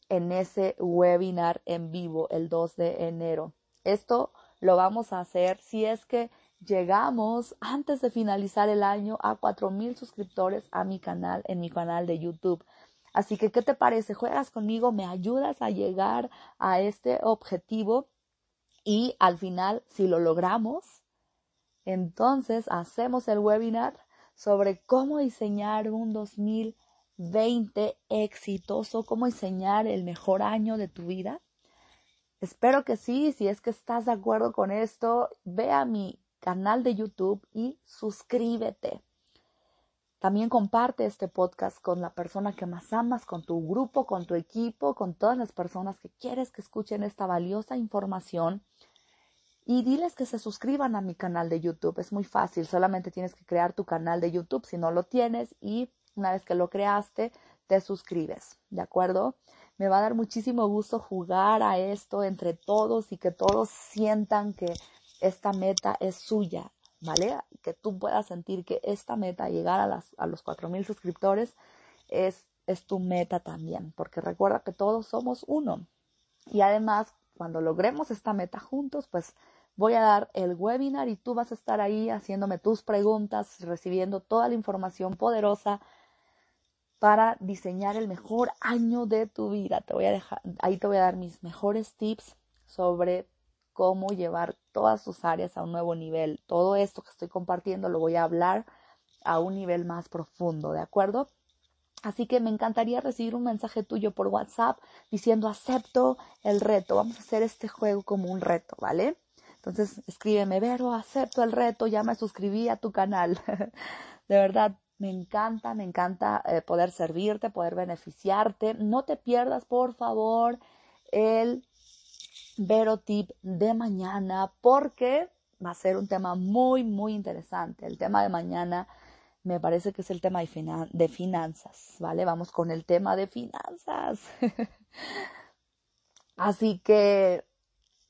en ese webinar en vivo el 2 de enero. Esto lo vamos a hacer si es que llegamos antes de finalizar el año a 4000 suscriptores a mi canal, en mi canal de YouTube. Así que, ¿qué te parece? ¿Juegas conmigo? ¿Me ayudas a llegar a este objetivo? Y al final, si lo logramos, entonces hacemos el webinar sobre cómo diseñar un 2000 20 exitoso, cómo diseñar el mejor año de tu vida? Espero que sí, si es que estás de acuerdo con esto, ve a mi canal de YouTube y suscríbete. También comparte este podcast con la persona que más amas, con tu grupo, con tu equipo, con todas las personas que quieres que escuchen esta valiosa información. Y diles que se suscriban a mi canal de YouTube. Es muy fácil, solamente tienes que crear tu canal de YouTube si no lo tienes y una vez que lo creaste, te suscribes, ¿de acuerdo? Me va a dar muchísimo gusto jugar a esto entre todos y que todos sientan que esta meta es suya, ¿vale? Que tú puedas sentir que esta meta, llegar a, las, a los 4.000 suscriptores, es, es tu meta también, porque recuerda que todos somos uno. Y además, cuando logremos esta meta juntos, pues voy a dar el webinar y tú vas a estar ahí haciéndome tus preguntas, recibiendo toda la información poderosa para diseñar el mejor año de tu vida. Te voy a dejar, ahí te voy a dar mis mejores tips sobre cómo llevar todas tus áreas a un nuevo nivel. Todo esto que estoy compartiendo lo voy a hablar a un nivel más profundo, ¿de acuerdo? Así que me encantaría recibir un mensaje tuyo por WhatsApp diciendo acepto el reto. Vamos a hacer este juego como un reto, ¿vale? Entonces escríbeme, Vero, acepto el reto, ya me suscribí a tu canal. de verdad, me encanta, me encanta eh, poder servirte, poder beneficiarte. No te pierdas, por favor, el Vero Tip de mañana porque va a ser un tema muy, muy interesante. El tema de mañana me parece que es el tema de, de finanzas, ¿vale? Vamos con el tema de finanzas. Así que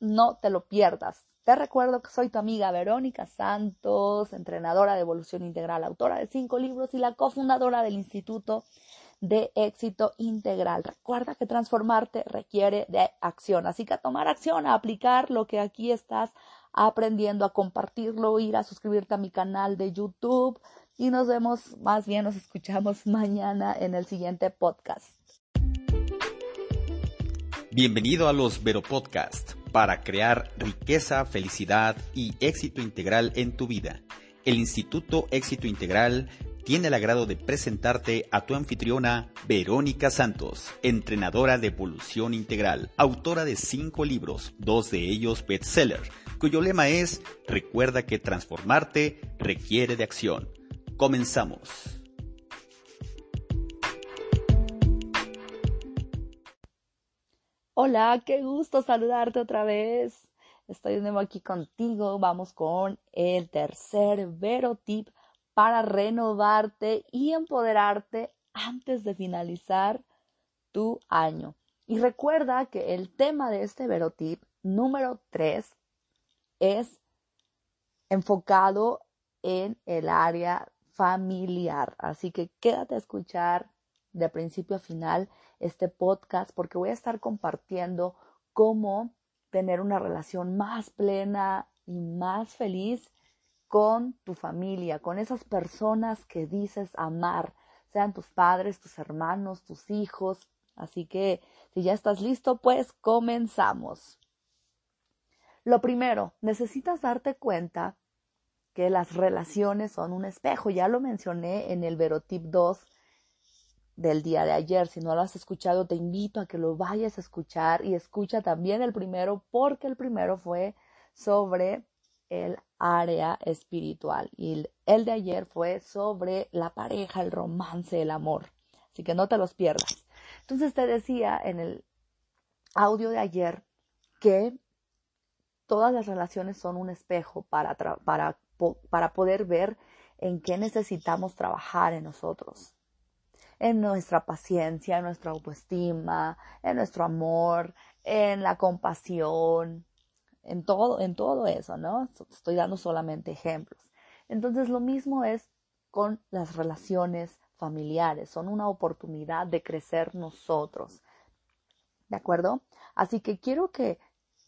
no te lo pierdas. Te recuerdo que soy tu amiga Verónica Santos, entrenadora de evolución integral, autora de cinco libros y la cofundadora del Instituto de Éxito Integral. Recuerda que transformarte requiere de acción, así que a tomar acción, a aplicar lo que aquí estás aprendiendo, a compartirlo, ir a suscribirte a mi canal de YouTube y nos vemos, más bien nos escuchamos mañana en el siguiente podcast. Bienvenido a los Vero Podcast para crear riqueza, felicidad y éxito integral en tu vida. El Instituto Éxito Integral tiene el agrado de presentarte a tu anfitriona Verónica Santos, entrenadora de evolución integral, autora de cinco libros, dos de ellos bestseller, cuyo lema es Recuerda que transformarte requiere de acción Comenzamos. Hola, qué gusto saludarte otra vez. Estoy de nuevo aquí contigo. Vamos con el tercer verotip para renovarte y empoderarte antes de finalizar tu año. Y recuerda que el tema de este verotip número 3 es enfocado en el área familiar. Así que quédate a escuchar de principio a final este podcast porque voy a estar compartiendo cómo tener una relación más plena y más feliz con tu familia, con esas personas que dices amar, sean tus padres, tus hermanos, tus hijos. Así que si ya estás listo, pues comenzamos. Lo primero, necesitas darte cuenta que las relaciones son un espejo. Ya lo mencioné en el Verotip 2 del día de ayer. Si no lo has escuchado, te invito a que lo vayas a escuchar y escucha también el primero porque el primero fue sobre el área espiritual y el de ayer fue sobre la pareja, el romance, el amor. Así que no te los pierdas. Entonces te decía en el audio de ayer que todas las relaciones son un espejo para, para, para poder ver en qué necesitamos trabajar en nosotros en nuestra paciencia, en nuestra autoestima, en nuestro amor, en la compasión, en todo, en todo eso, ¿no? Estoy dando solamente ejemplos. Entonces lo mismo es con las relaciones familiares, son una oportunidad de crecer nosotros. ¿De acuerdo? Así que quiero que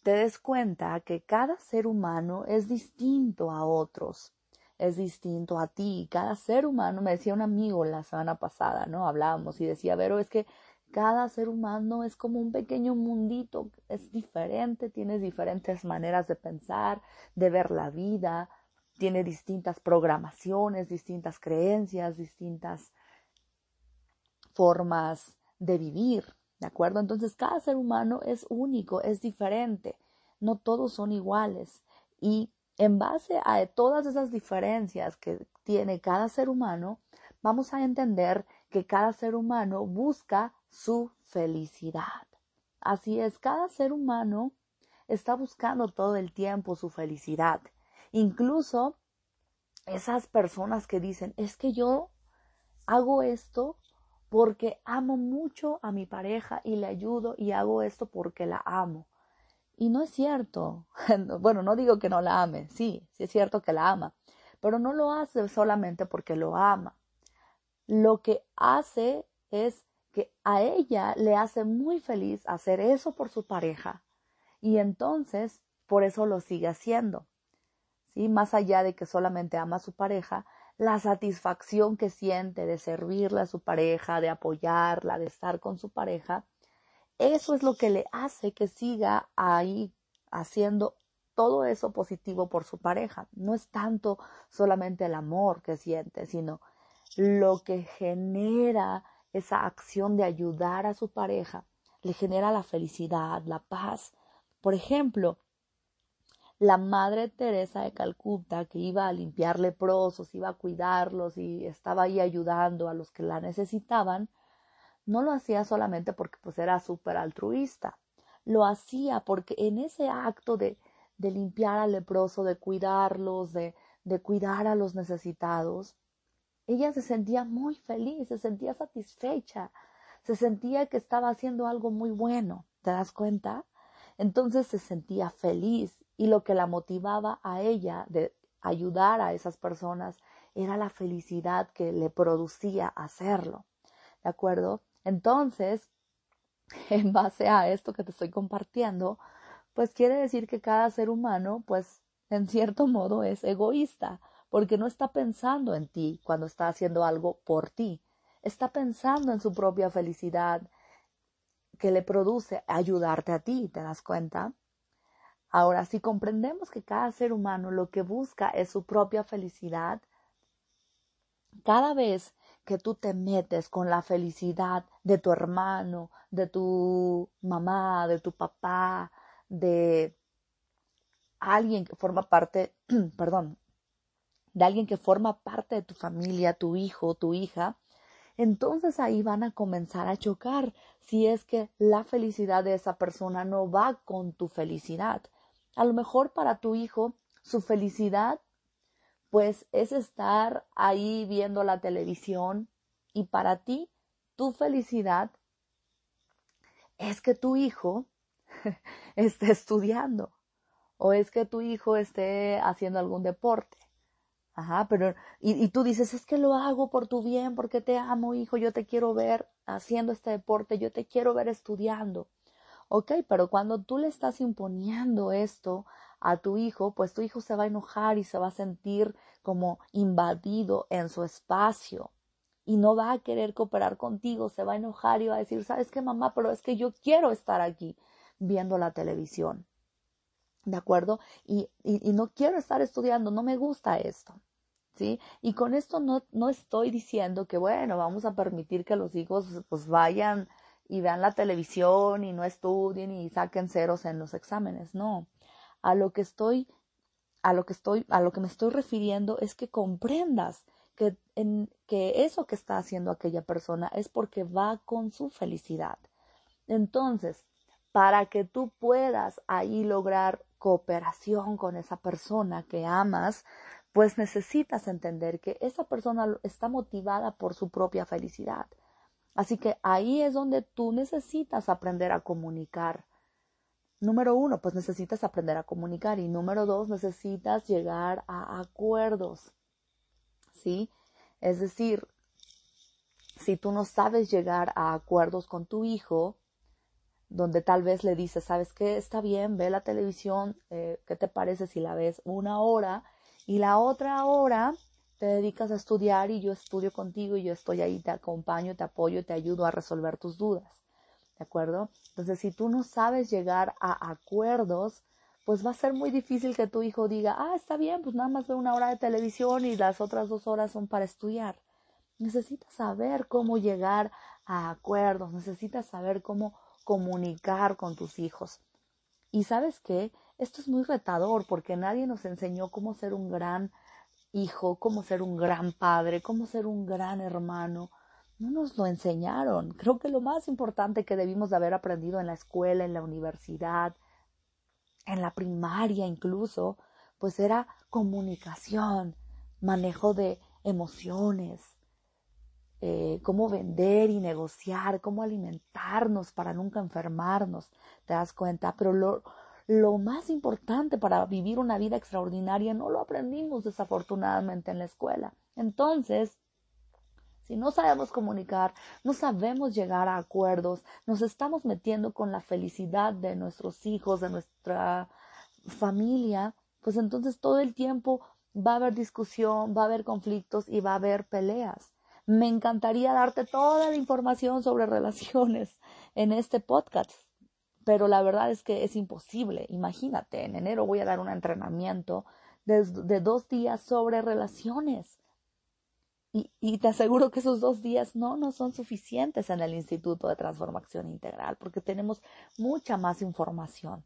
te des cuenta que cada ser humano es distinto a otros es distinto a ti. Cada ser humano, me decía un amigo la semana pasada, ¿no? Hablábamos y decía, pero es que cada ser humano es como un pequeño mundito, es diferente, tienes diferentes maneras de pensar, de ver la vida, tiene distintas programaciones, distintas creencias, distintas formas de vivir, ¿de acuerdo? Entonces cada ser humano es único, es diferente, no todos son iguales y en base a todas esas diferencias que tiene cada ser humano, vamos a entender que cada ser humano busca su felicidad. Así es, cada ser humano está buscando todo el tiempo su felicidad. Incluso esas personas que dicen, es que yo hago esto porque amo mucho a mi pareja y le ayudo y hago esto porque la amo. Y no es cierto. bueno, no digo que no la ame, sí, sí es cierto que la ama, pero no lo hace solamente porque lo ama. Lo que hace es que a ella le hace muy feliz hacer eso por su pareja y entonces por eso lo sigue haciendo. ¿Sí? Más allá de que solamente ama a su pareja, la satisfacción que siente de servirle a su pareja, de apoyarla, de estar con su pareja, eso es lo que le hace que siga ahí haciendo todo eso positivo por su pareja. No es tanto solamente el amor que siente, sino lo que genera esa acción de ayudar a su pareja, le genera la felicidad, la paz. Por ejemplo, la Madre Teresa de Calcuta, que iba a limpiar leprosos, iba a cuidarlos y estaba ahí ayudando a los que la necesitaban, no lo hacía solamente porque pues era súper altruista, lo hacía porque en ese acto de, de limpiar al leproso, de cuidarlos, de, de cuidar a los necesitados, ella se sentía muy feliz, se sentía satisfecha, se sentía que estaba haciendo algo muy bueno, ¿te das cuenta? Entonces se sentía feliz y lo que la motivaba a ella de ayudar a esas personas era la felicidad que le producía hacerlo. ¿De acuerdo? Entonces, en base a esto que te estoy compartiendo, pues quiere decir que cada ser humano, pues, en cierto modo es egoísta, porque no está pensando en ti cuando está haciendo algo por ti, está pensando en su propia felicidad que le produce ayudarte a ti, ¿te das cuenta? Ahora, si comprendemos que cada ser humano lo que busca es su propia felicidad, cada vez que tú te metes con la felicidad de tu hermano, de tu mamá, de tu papá, de alguien que forma parte, perdón, de alguien que forma parte de tu familia, tu hijo, tu hija, entonces ahí van a comenzar a chocar si es que la felicidad de esa persona no va con tu felicidad. A lo mejor para tu hijo su felicidad pues es estar ahí viendo la televisión y para ti tu felicidad es que tu hijo esté estudiando o es que tu hijo esté haciendo algún deporte. Ajá, pero, y, tú dices, es que lo hago por tu bien, porque te amo, hijo, yo te quiero ver haciendo este deporte, yo te quiero ver estudiando. Ok, pero cuando tú le estás imponiendo esto a tu hijo, pues tu hijo se va a enojar y se va a sentir como invadido en su espacio y no va a querer cooperar contigo, se va a enojar y va a decir, ¿sabes qué, mamá? Pero es que yo quiero estar aquí viendo la televisión. ¿De acuerdo? Y, y, y no quiero estar estudiando, no me gusta esto. ¿Sí? Y con esto no, no estoy diciendo que, bueno, vamos a permitir que los hijos pues vayan y vean la televisión y no estudien y saquen ceros en los exámenes. No. A lo que estoy, a lo que estoy, a lo que me estoy refiriendo es que comprendas que, en, que eso que está haciendo aquella persona es porque va con su felicidad. Entonces, para que tú puedas ahí lograr cooperación con esa persona que amas, pues necesitas entender que esa persona está motivada por su propia felicidad. Así que ahí es donde tú necesitas aprender a comunicar. Número uno, pues necesitas aprender a comunicar y número dos, necesitas llegar a acuerdos. ¿Sí? Es decir, si tú no sabes llegar a acuerdos con tu hijo, donde tal vez le dices, sabes qué, está bien, ve la televisión, eh, ¿qué te parece si la ves una hora y la otra hora te dedicas a estudiar y yo estudio contigo y yo estoy ahí, te acompaño, te apoyo, te ayudo a resolver tus dudas. ¿De acuerdo? Entonces, si tú no sabes llegar a acuerdos, pues va a ser muy difícil que tu hijo diga, ah, está bien, pues nada más ve una hora de televisión y las otras dos horas son para estudiar. Necesitas saber cómo llegar a acuerdos, necesitas saber cómo comunicar con tus hijos. Y sabes qué, esto es muy retador porque nadie nos enseñó cómo ser un gran hijo, cómo ser un gran padre, cómo ser un gran hermano. No nos lo enseñaron. Creo que lo más importante que debimos de haber aprendido en la escuela, en la universidad, en la primaria incluso, pues era comunicación, manejo de emociones, eh, cómo vender y negociar, cómo alimentarnos para nunca enfermarnos, te das cuenta, pero lo, lo más importante para vivir una vida extraordinaria no lo aprendimos desafortunadamente en la escuela. Entonces, si no sabemos comunicar, no sabemos llegar a acuerdos, nos estamos metiendo con la felicidad de nuestros hijos, de nuestra familia, pues entonces todo el tiempo va a haber discusión, va a haber conflictos y va a haber peleas. Me encantaría darte toda la información sobre relaciones en este podcast, pero la verdad es que es imposible. Imagínate, en enero voy a dar un entrenamiento de, de dos días sobre relaciones. Y, te aseguro que esos dos días no, no son suficientes en el Instituto de Transformación Integral, porque tenemos mucha más información.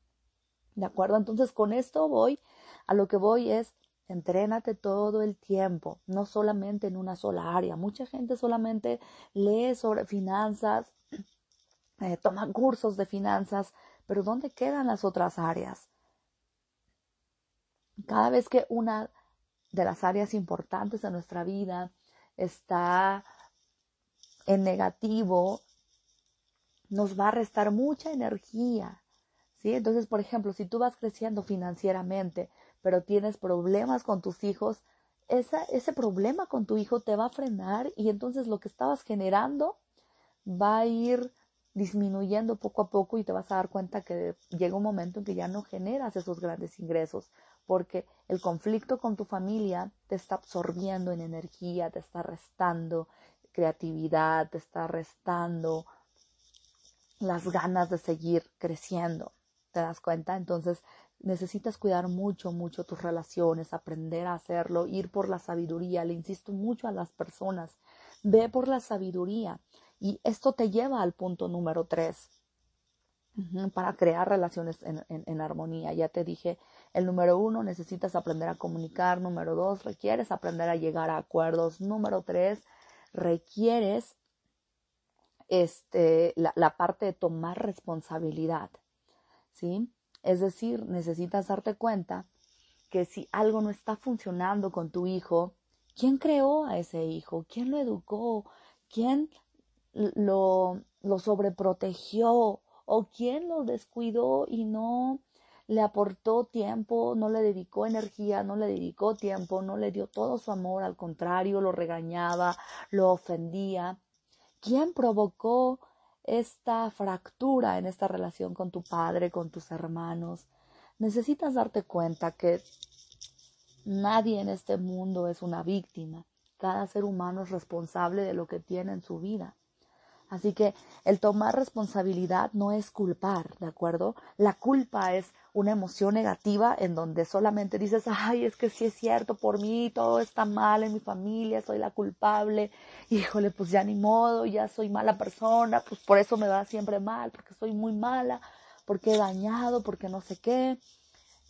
¿De acuerdo? Entonces, con esto voy, a lo que voy es, entrénate todo el tiempo, no solamente en una sola área. Mucha gente solamente lee sobre finanzas, eh, toma cursos de finanzas, pero ¿dónde quedan las otras áreas? Cada vez que una de las áreas importantes de nuestra vida está en negativo, nos va a restar mucha energía. ¿sí? Entonces, por ejemplo, si tú vas creciendo financieramente, pero tienes problemas con tus hijos, esa, ese problema con tu hijo te va a frenar y entonces lo que estabas generando va a ir disminuyendo poco a poco y te vas a dar cuenta que llega un momento en que ya no generas esos grandes ingresos porque el conflicto con tu familia te está absorbiendo en energía, te está restando creatividad, te está restando las ganas de seguir creciendo. ¿Te das cuenta? Entonces necesitas cuidar mucho, mucho tus relaciones, aprender a hacerlo, ir por la sabiduría. Le insisto mucho a las personas, ve por la sabiduría. Y esto te lleva al punto número tres, para crear relaciones en, en, armonía. Ya te dije El número uno, necesitas aprender a comunicar. Número dos, requieres aprender a llegar a acuerdos. Número tres, requieres este, la, la parte de tomar responsabilidad. ¿Sí? Es decir, necesitas darte cuenta que si algo no está funcionando con tu hijo, ¿quién creó a ese hijo? ¿Quién lo educó? ¿Quién lo, lo sobreprotegió? ¿O quién lo descuidó y no le aportó tiempo, no le dedicó energía, no le dedicó tiempo, no le dio todo su amor, al contrario, lo regañaba, lo ofendía. ¿Quién provocó esta fractura en esta relación con tu padre, con tus hermanos? Necesitas darte cuenta que nadie en este mundo es una víctima. Cada ser humano es responsable de lo que tiene en su vida. Así que el tomar responsabilidad no es culpar, ¿de acuerdo? La culpa es una emoción negativa en donde solamente dices, ay, es que sí es cierto, por mí todo está mal en mi familia, soy la culpable, híjole, pues ya ni modo, ya soy mala persona, pues por eso me va siempre mal, porque soy muy mala, porque he dañado, porque no sé qué.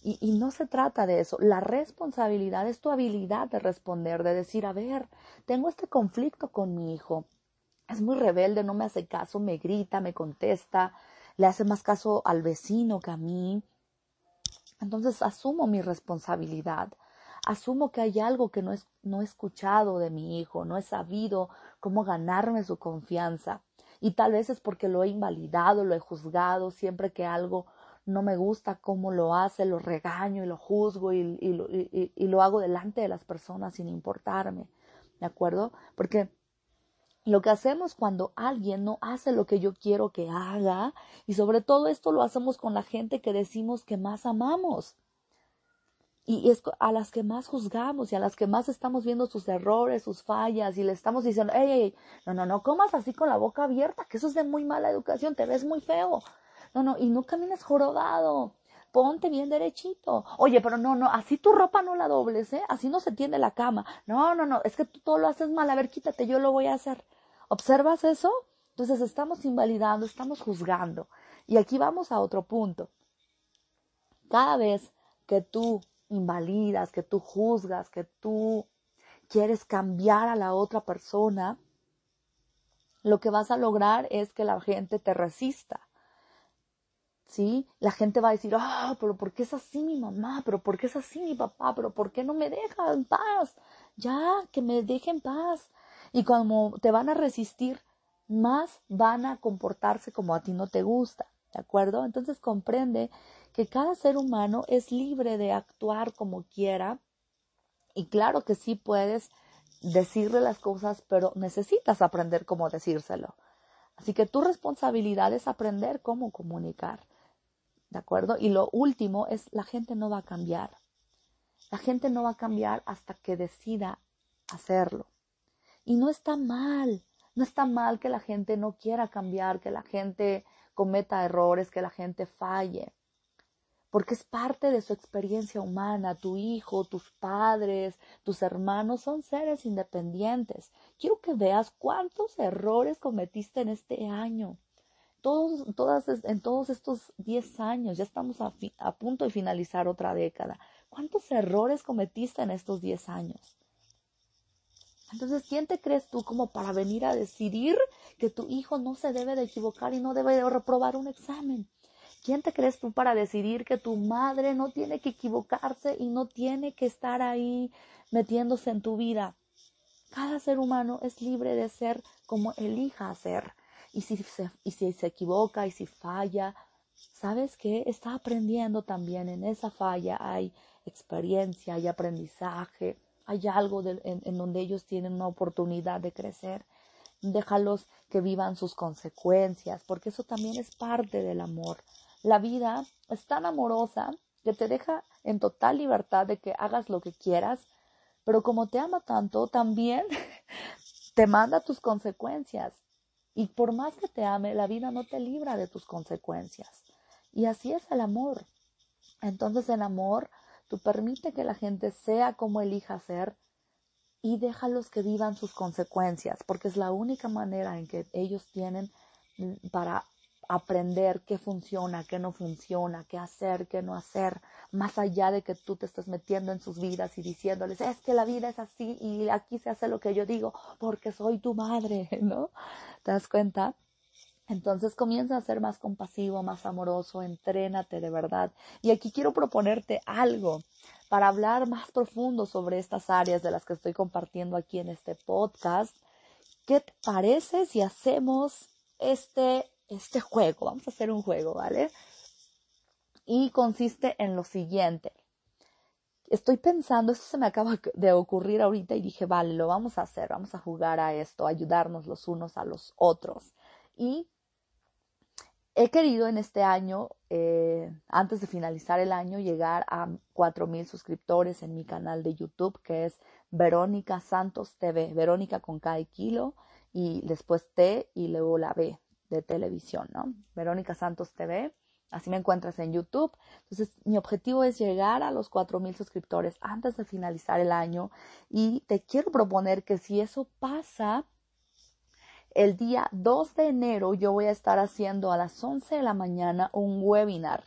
Y, y, no se trata de eso. La responsabilidad es tu habilidad de responder, de decir, a ver, tengo este conflicto con mi hijo es muy rebelde, no me hace caso, me grita, me contesta, le hace más caso al vecino que a mí. Entonces asumo mi responsabilidad, asumo que hay algo que no, es, no he escuchado de mi hijo, no he sabido cómo ganarme su confianza. Y tal vez es porque lo he invalidado, lo he juzgado, siempre que algo no me gusta cómo lo hace, lo regaño y lo juzgo y, y, lo, y, y lo hago delante de las personas sin importarme. ¿De acuerdo? Porque lo que hacemos cuando alguien no hace lo que yo quiero que haga y sobre todo esto lo hacemos con la gente que decimos que más amamos y es a las que más juzgamos y a las que más estamos viendo sus errores, sus fallas y le estamos diciendo, hey, hey, no, no, no comas así con la boca abierta, que eso es de muy mala educación, te ves muy feo. No, no, y no camines jorobado, ponte bien derechito. Oye, pero no, no, así tu ropa no la dobles, ¿eh? Así no se tiende la cama. No, no, no, es que tú todo lo haces mal, a ver, quítate, yo lo voy a hacer. ¿Observas eso? Entonces estamos invalidando, estamos juzgando. Y aquí vamos a otro punto. Cada vez que tú invalidas, que tú juzgas, que tú quieres cambiar a la otra persona, lo que vas a lograr es que la gente te resista. ¿Sí? La gente va a decir, ah, pero ¿por qué es así mi mamá? ¿Pero por qué es así mi papá? ¿Pero por qué no me deja en paz? Ya, que me deje en paz. Y como te van a resistir, más van a comportarse como a ti no te gusta, ¿de acuerdo? Entonces comprende que cada ser humano es libre de actuar como quiera y claro que sí puedes decirle las cosas, pero necesitas aprender cómo decírselo. Así que tu responsabilidad es aprender cómo comunicar. ¿De acuerdo? Y lo último es la gente no va a cambiar. La gente no va a cambiar hasta que decida hacerlo. Y no está mal, no está mal que la gente no quiera cambiar, que la gente cometa errores, que la gente falle, porque es parte de su experiencia humana. Tu hijo, tus padres, tus hermanos son seres independientes. Quiero que veas cuántos errores cometiste en este año. Todos, todas, en todos estos 10 años, ya estamos a, punto de finalizar otra década. ¿Cuántos errores cometiste en estos 10 años? Entonces, ¿quién te crees tú como para venir a decidir que tu hijo no se debe de equivocar y no debe de reprobar un examen? ¿Quién te crees tú para decidir que tu madre no tiene que equivocarse y no tiene que estar ahí metiéndose en tu vida? Cada ser humano es libre de ser como elija ser. Y si se, y si se equivoca y si falla, ¿sabes qué? Está aprendiendo también. En esa falla hay experiencia, hay aprendizaje hay algo en, donde ellos tienen una oportunidad de crecer. Déjalos que vivan sus consecuencias, porque eso también es parte del amor. La vida es tan amorosa que te deja en total libertad de que hagas lo que quieras, pero como te ama tanto, también te manda tus consecuencias. Y por más que te ame, la vida no te libra de tus consecuencias. Y así es el amor. Entonces el amor Tú permite que la gente sea como elija ser y déjalos que vivan sus consecuencias, porque es la única manera en que ellos tienen para aprender qué funciona, qué no funciona, qué hacer, qué no hacer, más allá de que tú te estés metiendo en sus vidas y diciéndoles, es que la vida es así y aquí se hace lo que yo digo porque soy tu madre, ¿no? ¿Te das cuenta? Entonces comienza a ser más compasivo, más amoroso, entrénate de verdad. Y aquí quiero proponerte algo para hablar más profundo sobre estas áreas de las que estoy compartiendo aquí en este podcast. ¿Qué te parece si hacemos este, este juego? Vamos a hacer un juego, ¿vale? Y consiste en lo siguiente. Estoy pensando, esto se me acaba de ocurrir ahorita y dije, vale, lo vamos a hacer, vamos a jugar a esto, ayudarnos los unos a los otros. Y he querido en este año, eh, antes de finalizar el año, llegar a 4.000 suscriptores en mi canal de YouTube, que es Verónica Santos TV, Verónica con cada kilo y después T y luego la B de televisión, ¿no? Verónica Santos TV, así me encuentras en YouTube. Entonces, mi objetivo es llegar a los 4.000 suscriptores antes de finalizar el año y te quiero proponer que si eso pasa, el día 2 de enero yo voy a estar haciendo a las 11 de la mañana un webinar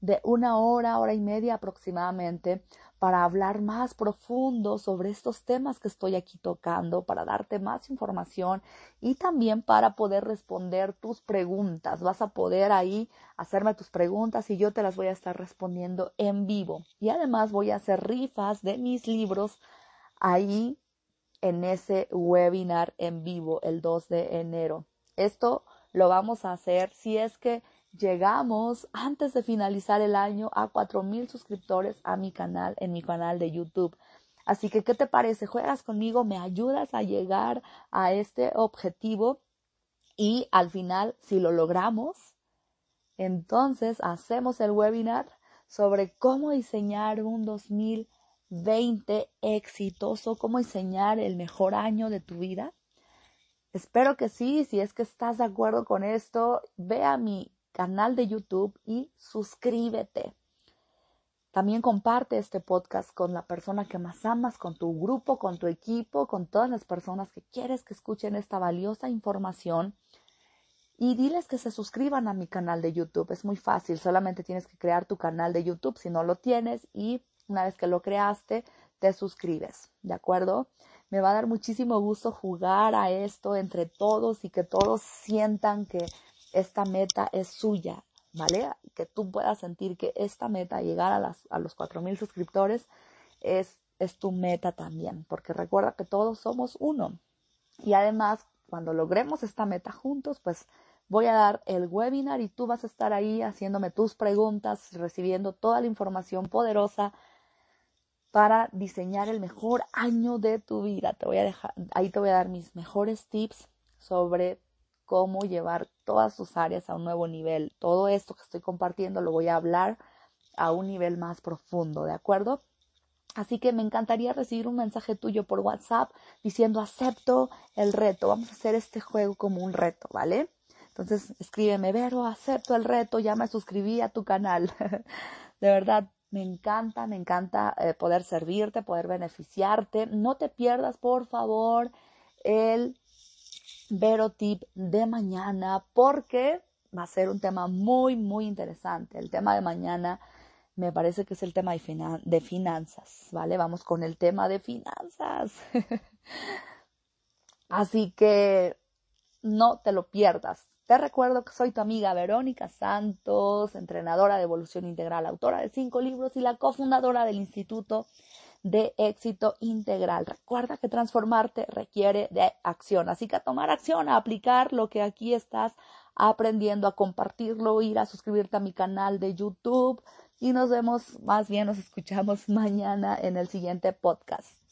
de una hora, hora y media aproximadamente para hablar más profundo sobre estos temas que estoy aquí tocando, para darte más información y también para poder responder tus preguntas. Vas a poder ahí hacerme tus preguntas y yo te las voy a estar respondiendo en vivo. Y además voy a hacer rifas de mis libros ahí en ese webinar en vivo el 2 de enero. Esto lo vamos a hacer si es que llegamos antes de finalizar el año a 4000 suscriptores a mi canal, en mi canal de YouTube. Así que, ¿qué te parece? ¿Juegas conmigo? ¿Me ayudas a llegar a este objetivo? Y al final, si lo logramos, entonces hacemos el webinar sobre cómo diseñar un 2000 20 exitoso, cómo diseñar el mejor año de tu vida? Espero que sí, si es que estás de acuerdo con esto, ve a mi canal de YouTube y suscríbete. También comparte este podcast con la persona que más amas, con tu grupo, con tu equipo, con todas las personas que quieres que escuchen esta valiosa información. Y diles que se suscriban a mi canal de YouTube. Es muy fácil, solamente tienes que crear tu canal de YouTube si no lo tienes y una vez que lo creaste, te suscribes, ¿de acuerdo? Me va a dar muchísimo gusto jugar a esto entre todos y que todos sientan que esta meta es suya, ¿vale? Que tú puedas sentir que esta meta, llegar a, las, a los 4.000 suscriptores, es, es tu meta también, porque recuerda que todos somos uno. Y además, cuando logremos esta meta juntos, pues voy a dar el webinar y tú vas a estar ahí haciéndome tus preguntas, recibiendo toda la información poderosa para diseñar el mejor año de tu vida. Te voy a dejar, ahí te voy a dar mis mejores tips sobre cómo llevar todas tus áreas a un nuevo nivel. Todo esto que estoy compartiendo lo voy a hablar a un nivel más profundo, ¿de acuerdo? Así que me encantaría recibir un mensaje tuyo por WhatsApp diciendo acepto el reto. Vamos a hacer este juego como un reto, ¿vale? Entonces escríbeme, Vero, acepto el reto, ya me suscribí a tu canal. de verdad, me encanta, me encanta eh, poder servirte, poder beneficiarte. No te pierdas, por favor, el Vero Tip de mañana porque va a ser un tema muy, muy interesante. El tema de mañana me parece que es el tema de, de finanzas, ¿vale? Vamos con el tema de finanzas. Así que no te lo pierdas. Te recuerdo que soy tu amiga Verónica Santos, entrenadora de evolución integral, autora de cinco libros y la cofundadora del Instituto de Éxito Integral. Recuerda que transformarte requiere de acción, así que a tomar acción, aplicar lo que aquí estás aprendiendo, a compartirlo, ir a suscribirte a mi canal de YouTube y nos vemos, más bien nos escuchamos mañana en el siguiente podcast.